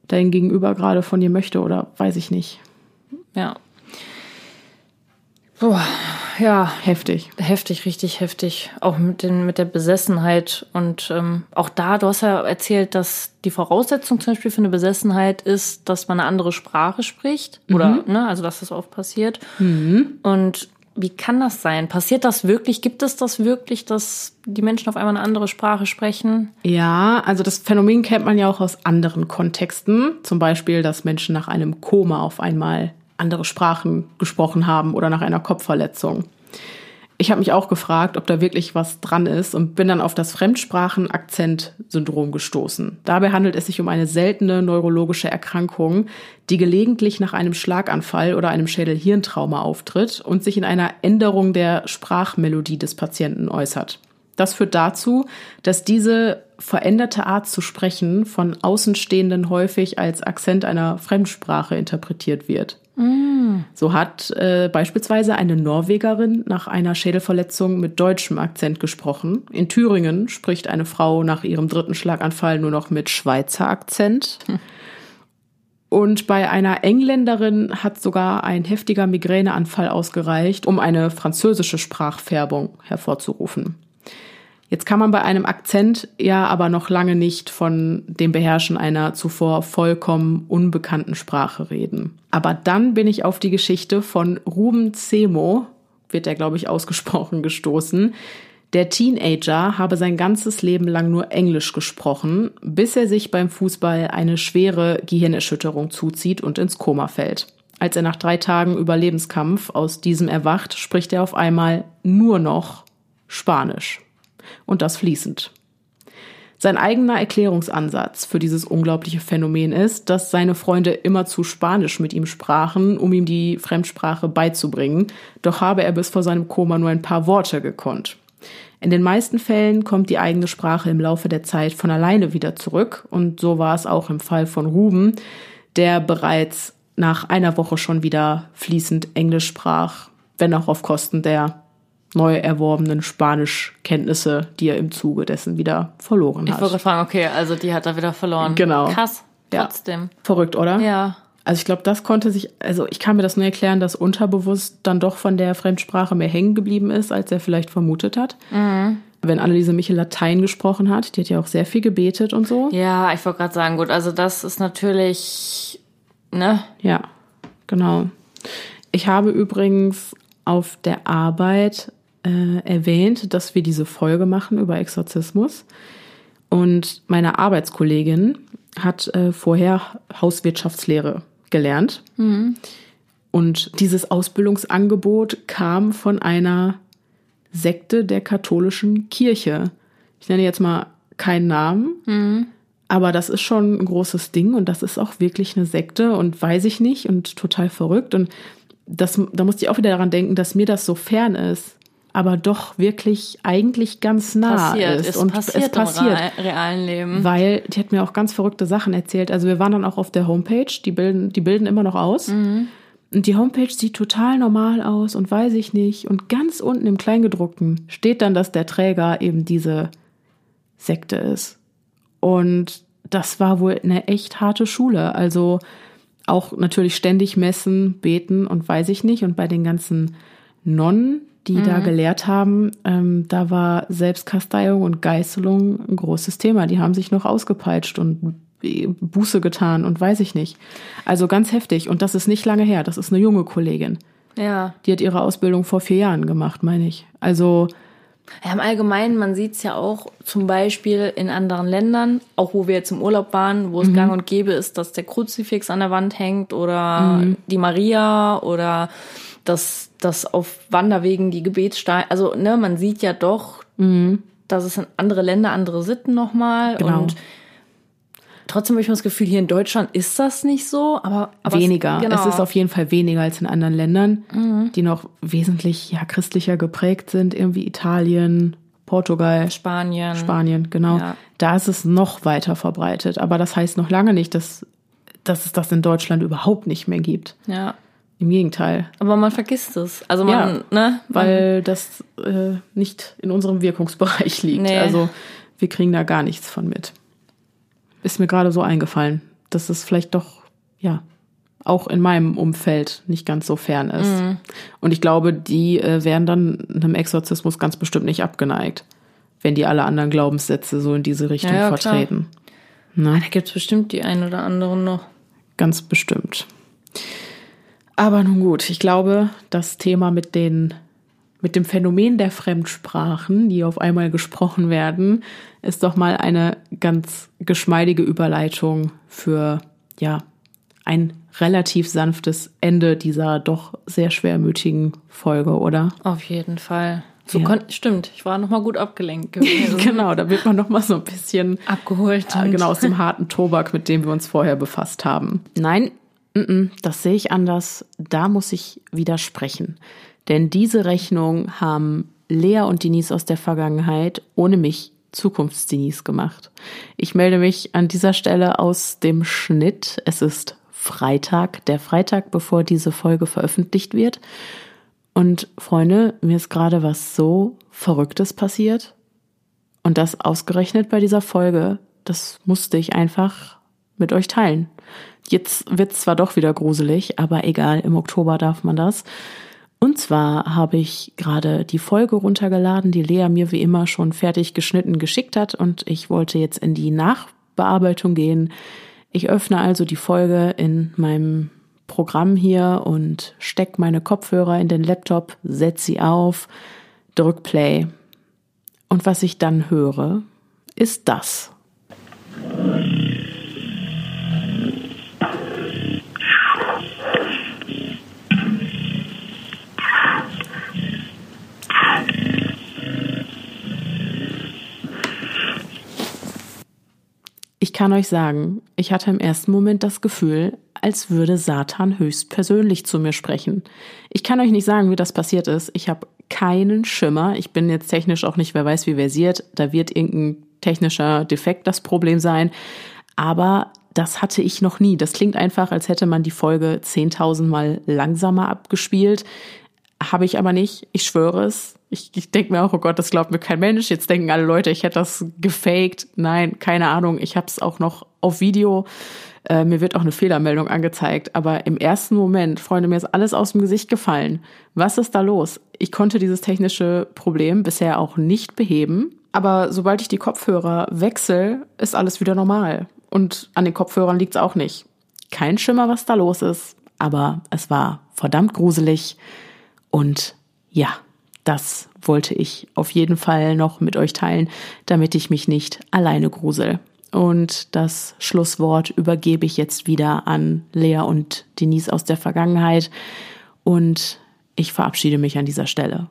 dein Gegenüber gerade von dir möchte oder weiß ich nicht. ja. Boah, ja, Heftig. heftig, richtig heftig. Auch mit, den, mit der Besessenheit. Und ähm, auch da, du hast ja erzählt, dass die Voraussetzung zum Beispiel für eine Besessenheit ist, dass man eine andere Sprache spricht. Oder, ne, also dass das oft passiert. Und wie kann das sein? Passiert das wirklich? Gibt es das wirklich, dass die Menschen auf einmal eine andere Sprache sprechen? Ja, also das Phänomen kennt man ja auch aus anderen Kontexten. Zum Beispiel, dass Menschen nach einem Koma auf einmal andere Sprachen gesprochen haben oder nach einer Kopfverletzung. Ich habe mich auch gefragt, ob da wirklich was dran ist und bin dann auf das Fremdsprachen-Akzent-Syndrom gestoßen. Dabei handelt es sich um eine seltene neurologische Erkrankung, die gelegentlich nach einem Schlaganfall oder einem Schädel-Hirntrauma auftritt und sich in einer Änderung der Sprachmelodie des Patienten äußert. Das führt dazu, dass diese veränderte Art zu sprechen von Außenstehenden häufig als Akzent einer Fremdsprache interpretiert wird. So hat äh, beispielsweise eine Norwegerin nach einer Schädelverletzung mit deutschem Akzent gesprochen. In Thüringen spricht eine Frau nach ihrem dritten Schlaganfall nur noch mit Schweizer Akzent. Und bei einer Engländerin hat sogar ein heftiger Migräneanfall ausgereicht, um eine französische Sprachfärbung hervorzurufen. Jetzt kann man bei einem Akzent ja aber noch lange nicht von dem Beherrschen einer zuvor vollkommen unbekannten Sprache reden. Aber dann bin ich auf die Geschichte von Ruben Zemo, wird er glaube ich ausgesprochen, gestoßen. Der Teenager habe sein ganzes Leben lang nur Englisch gesprochen, bis er sich beim Fußball eine schwere Gehirnerschütterung zuzieht und ins Koma fällt. Als er nach drei Tagen Überlebenskampf aus diesem erwacht, spricht er auf einmal nur noch Spanisch. Und das fließend. Sein eigener Erklärungsansatz für dieses unglaubliche Phänomen ist, dass seine Freunde immer zu Spanisch mit ihm sprachen, um ihm die Fremdsprache beizubringen, doch habe er bis vor seinem Koma nur ein paar Worte gekonnt. In den meisten Fällen kommt die eigene Sprache im Laufe der Zeit von alleine wieder zurück und so war es auch im Fall von Ruben, der bereits nach einer Woche schon wieder fließend Englisch sprach, wenn auch auf Kosten der neu erworbenen Spanischkenntnisse, die er im Zuge dessen wieder verloren Ich hat. wollte fragen, okay, also die hat er wieder verloren. Genau. Krass. Ja. Trotzdem. Verrückt, oder? Ja. Also ich glaube, das konnte sich, also ich kann mir das nur erklären, dass unterbewusst dann doch von der Fremdsprache mehr hängen geblieben ist, als er vielleicht vermutet hat. Wenn Anneliese Michel Latein gesprochen hat, die hat ja auch sehr viel gebetet und so. Ja, ich wollte gerade sagen, gut, also das ist natürlich, ne? Ja, genau. Ich habe übrigens auf der Arbeit äh, erwähnt, dass wir diese Folge machen über Exorzismus. Und meine Arbeitskollegin hat äh, vorher Hauswirtschaftslehre gelernt. Und dieses Ausbildungsangebot kam von einer Sekte der katholischen Kirche. Ich nenne jetzt mal keinen Namen, aber das ist schon ein großes Ding und das ist auch wirklich eine Sekte und weiß ich nicht und total verrückt. Und das, da musste ich auch wieder daran denken, dass mir das so fern ist, aber doch wirklich eigentlich ganz nah Passiert. ist. Es und passiert, es passiert. im real- realen Leben. Weil die hat mir auch ganz verrückte Sachen erzählt. Also wir waren dann auch auf der Homepage, die bilden, die bilden immer noch aus. Und die Homepage sieht total normal aus und weiß ich nicht. Und ganz unten im Kleingedruckten steht dann, dass der Träger eben diese Sekte ist. Und das war wohl eine echt harte Schule. Also auch natürlich ständig messen, beten und weiß ich nicht. Und bei den ganzen Nonnen, die da gelehrt haben, ähm, da war Selbstkasteiung und Geißelung ein großes Thema. Die haben sich noch ausgepeitscht und Buße getan und weiß ich nicht. Also ganz heftig. Und das ist nicht lange her. Das ist eine junge Kollegin. Ja. Die hat ihre Ausbildung vor vier Jahren gemacht, meine ich. Also Ja, im Allgemeinen, man sieht es ja auch zum Beispiel in anderen Ländern, auch wo wir jetzt im Urlaub waren, wo es gang und gäbe ist, dass der Kruzifix an der Wand hängt oder die Maria oder dass, dass auf Wanderwegen die Gebetssteine, also ne, man sieht ja doch, dass es in andere Länder andere Sitten nochmal Genau. und trotzdem habe ich mal das Gefühl, hier in Deutschland ist das nicht so, aber, aber weniger. Es, genau. Es ist auf jeden Fall weniger als in anderen Ländern, die noch wesentlich ja, christlicher geprägt sind, irgendwie Italien, Portugal, Spanien. Spanien, genau. Ja. Da ist es noch weiter verbreitet. Aber das heißt noch lange nicht, dass, dass es das in Deutschland überhaupt nicht mehr gibt. Ja. Im Gegenteil. Aber man vergisst es. Also man, Ja, ne? Weil das äh, nicht in unserem Wirkungsbereich liegt. Nee. Also wir kriegen da gar nichts von mit. Ist mir gerade so eingefallen, dass es vielleicht doch, ja, auch in meinem Umfeld nicht ganz so fern ist. Mhm. Und ich glaube, die äh, wären dann einem Exorzismus ganz bestimmt nicht abgeneigt, wenn die alle anderen Glaubenssätze so in diese Richtung Ja, ja, vertreten. Da gibt's bestimmt die ein oder anderen noch. Ganz bestimmt. Aber nun gut, ich glaube, das Thema mit den mit dem Phänomen der Fremdsprachen, die auf einmal gesprochen werden, ist doch mal eine ganz geschmeidige Überleitung für ja ein relativ sanftes Ende dieser doch sehr schwermütigen Folge, oder? Auf jeden Fall. So Ja. stimmt, ich war nochmal gut abgelenkt gewesen. genau, da wird man noch mal so ein bisschen Abgeholt. äh, genau aus dem harten Tobak, mit dem wir uns vorher befasst haben. Nein, das sehe ich anders. Da muss ich widersprechen. Denn diese Rechnung haben Lea und Denise aus der Vergangenheit ohne mich Zukunftsdenise gemacht. Ich melde mich an dieser Stelle aus dem Schnitt. Es ist Freitag, der Freitag, bevor diese Folge veröffentlicht wird. Und Freunde, mir ist gerade was so Verrücktes passiert. Und das ausgerechnet bei dieser Folge, das musste ich einfach mit euch teilen. Jetzt wird's zwar doch wieder gruselig, aber egal, im Oktober darf man das. Und zwar habe ich gerade die Folge runtergeladen, die Lea mir wie immer schon fertig geschnitten geschickt hat und ich wollte jetzt in die Nachbearbeitung gehen. Ich öffne also die Folge in meinem Programm hier und steck meine Kopfhörer in den Laptop, setze sie auf, drück Play. Und was ich dann höre, ist das. Kann euch sagen, ich hatte im ersten Moment das Gefühl, als würde Satan höchstpersönlich zu mir sprechen. Ich kann euch nicht sagen, wie das passiert ist. Ich habe keinen Schimmer. Ich bin jetzt technisch auch nicht, wer weiß wie versiert. Da wird irgendein technischer Defekt das Problem sein. Aber das hatte ich noch nie. Das klingt einfach, als hätte man die Folge 10.000 Mal langsamer abgespielt. Habe ich aber nicht. Ich schwöre es. Ich, ich denke mir auch, oh Gott, das glaubt mir kein Mensch. Jetzt denken alle Leute, ich hätte das gefaked. Nein, keine Ahnung. Ich habe es auch noch auf Video. Äh, mir wird auch eine Fehlermeldung angezeigt. Aber im ersten Moment, Freunde, mir ist alles aus dem Gesicht gefallen. Was ist da los? Ich konnte dieses technische Problem bisher auch nicht beheben. Aber sobald ich die Kopfhörer wechsle, ist alles wieder normal. Und an den Kopfhörern liegt es auch nicht. Kein Schimmer, was da los ist. Aber es war verdammt gruselig. Und ja, das wollte ich auf jeden Fall noch mit euch teilen, damit ich mich nicht alleine grusel. Und das Schlusswort übergebe ich jetzt wieder an Lea und Denise aus der Vergangenheit. Und ich verabschiede mich an dieser Stelle.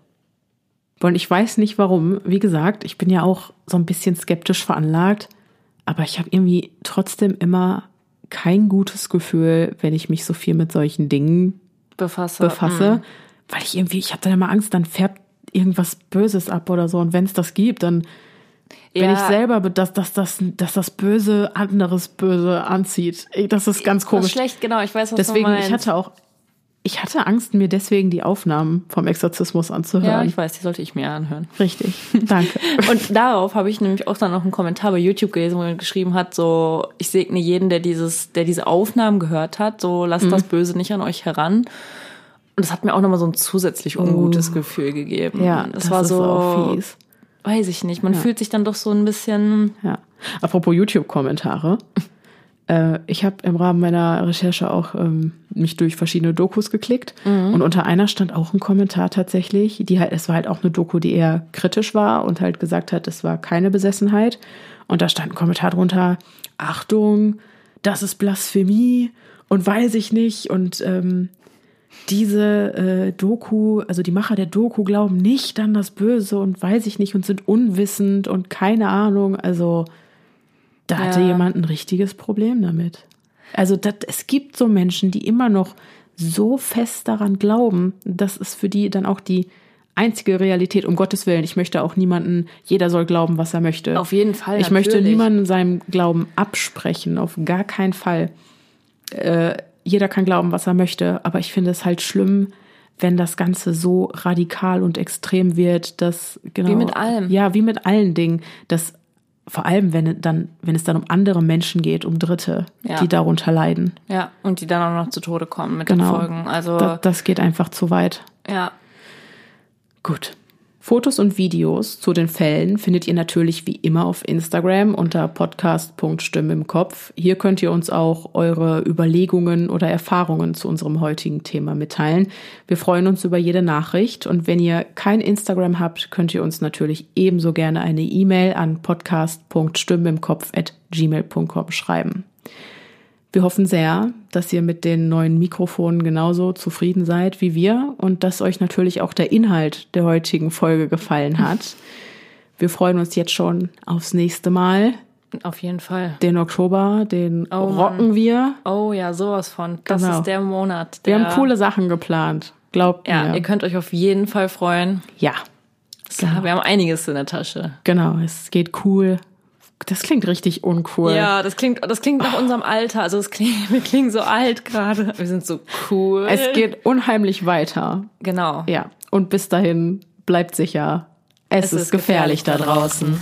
Und ich weiß nicht warum. Wie gesagt, ich bin ja auch so ein bisschen skeptisch veranlagt. Aber ich habe irgendwie trotzdem immer kein gutes Gefühl, wenn ich mich so viel mit solchen Dingen Befasse. befasse. Mhm. Weil ich irgendwie, ich habe dann immer Angst, dann färbt irgendwas Böses ab oder so. Und wenn es das gibt, dann bin Ja. ich selber, be- dass, dass, dass, dass das Böse anderes Böse anzieht. Das ist ganz komisch. schlecht, genau, ich weiß, was Deswegen, du meinst. ich hatte auch, ich hatte Angst, mir deswegen die Aufnahmen vom Exorzismus ja, anzuhören. ich weiß, die sollte ich mir anhören. Richtig. Danke. Und darauf habe ich nämlich auch dann noch einen Kommentar bei YouTube gelesen, wo er geschrieben hat, so, ich segne jeden, der dieses, der diese Aufnahmen gehört hat, so, lasst Mhm. das Böse nicht an euch heran. Und das hat mir auch nochmal so ein zusätzlich ungutes Gefühl gegeben. Ja, das, das war ist so, auch fies. weiß ich nicht, man fühlt sich dann doch so ein bisschen, Ja. Apropos YouTube-Kommentare. Äh, ich habe im Rahmen meiner Recherche auch ähm, mich durch verschiedene Dokus geklickt und unter einer stand auch ein Kommentar tatsächlich, die halt, es war halt auch eine Doku, die eher kritisch war und halt gesagt hat, es war keine Besessenheit. Und da stand ein Kommentar drunter, Achtung, das ist Blasphemie und weiß ich nicht und ähm, diese äh, Doku, also die Macher der Doku glauben nicht an das Böse und weiß ich nicht und sind unwissend und keine Ahnung. Also da hatte Ja. jemand ein richtiges Problem damit. Also das, es gibt so Menschen, die immer noch so fest daran glauben, das ist für die dann auch die einzige Realität, um Gottes Willen. Ich möchte auch niemanden, jeder soll glauben, was er möchte. Auf jeden Fall, Ich möchte natürlich. niemanden seinem Glauben absprechen, auf gar keinen Fall Äh, jeder kann glauben, was er möchte, aber ich finde es halt schlimm, wenn das Ganze so radikal und extrem wird, dass genau Wie mit allem. Ja, wie mit allen Dingen, dass vor allem wenn es dann wenn es dann um andere Menschen geht, um Dritte, Ja. die darunter leiden. ja, und die dann auch noch zu Tode kommen mit Genau. den Folgen. Also, Das, das geht einfach zu weit. ja, Gut. Fotos und Videos zu den Fällen findet ihr natürlich wie immer auf Instagram unter podcast.stimme im Kopf. Hier könnt ihr uns auch eure Überlegungen oder Erfahrungen zu unserem heutigen Thema mitteilen. Wir freuen uns über jede Nachricht und wenn ihr kein Instagram habt, könnt ihr uns natürlich ebenso gerne eine E-Mail an podcast.stimmimkopf@gmail.com schreiben. Wir hoffen sehr, dass ihr mit den neuen Mikrofonen genauso zufrieden seid wie wir und dass euch natürlich auch der Inhalt der heutigen Folge gefallen hat. Wir freuen uns jetzt schon aufs nächste Mal. auf jeden Fall. Den Oktober, den Oh rocken wir. Oh ja, sowas von. Das Genau. ist der Monat. Wir Der, haben coole Sachen geplant. Glaubt Ja, mir. ihr könnt euch auf jeden Fall freuen. ja, Klar, wir haben einiges in der Tasche. genau. Es geht cool. Das klingt richtig uncool. Ja, das klingt, das klingt nach unserem Alter. Also es klingt, wir klingen so alt gerade. Wir sind so cool. Es geht unheimlich weiter. genau. Ja. Und bis dahin bleibt sicher. Es, ist, gefährlich da draußen.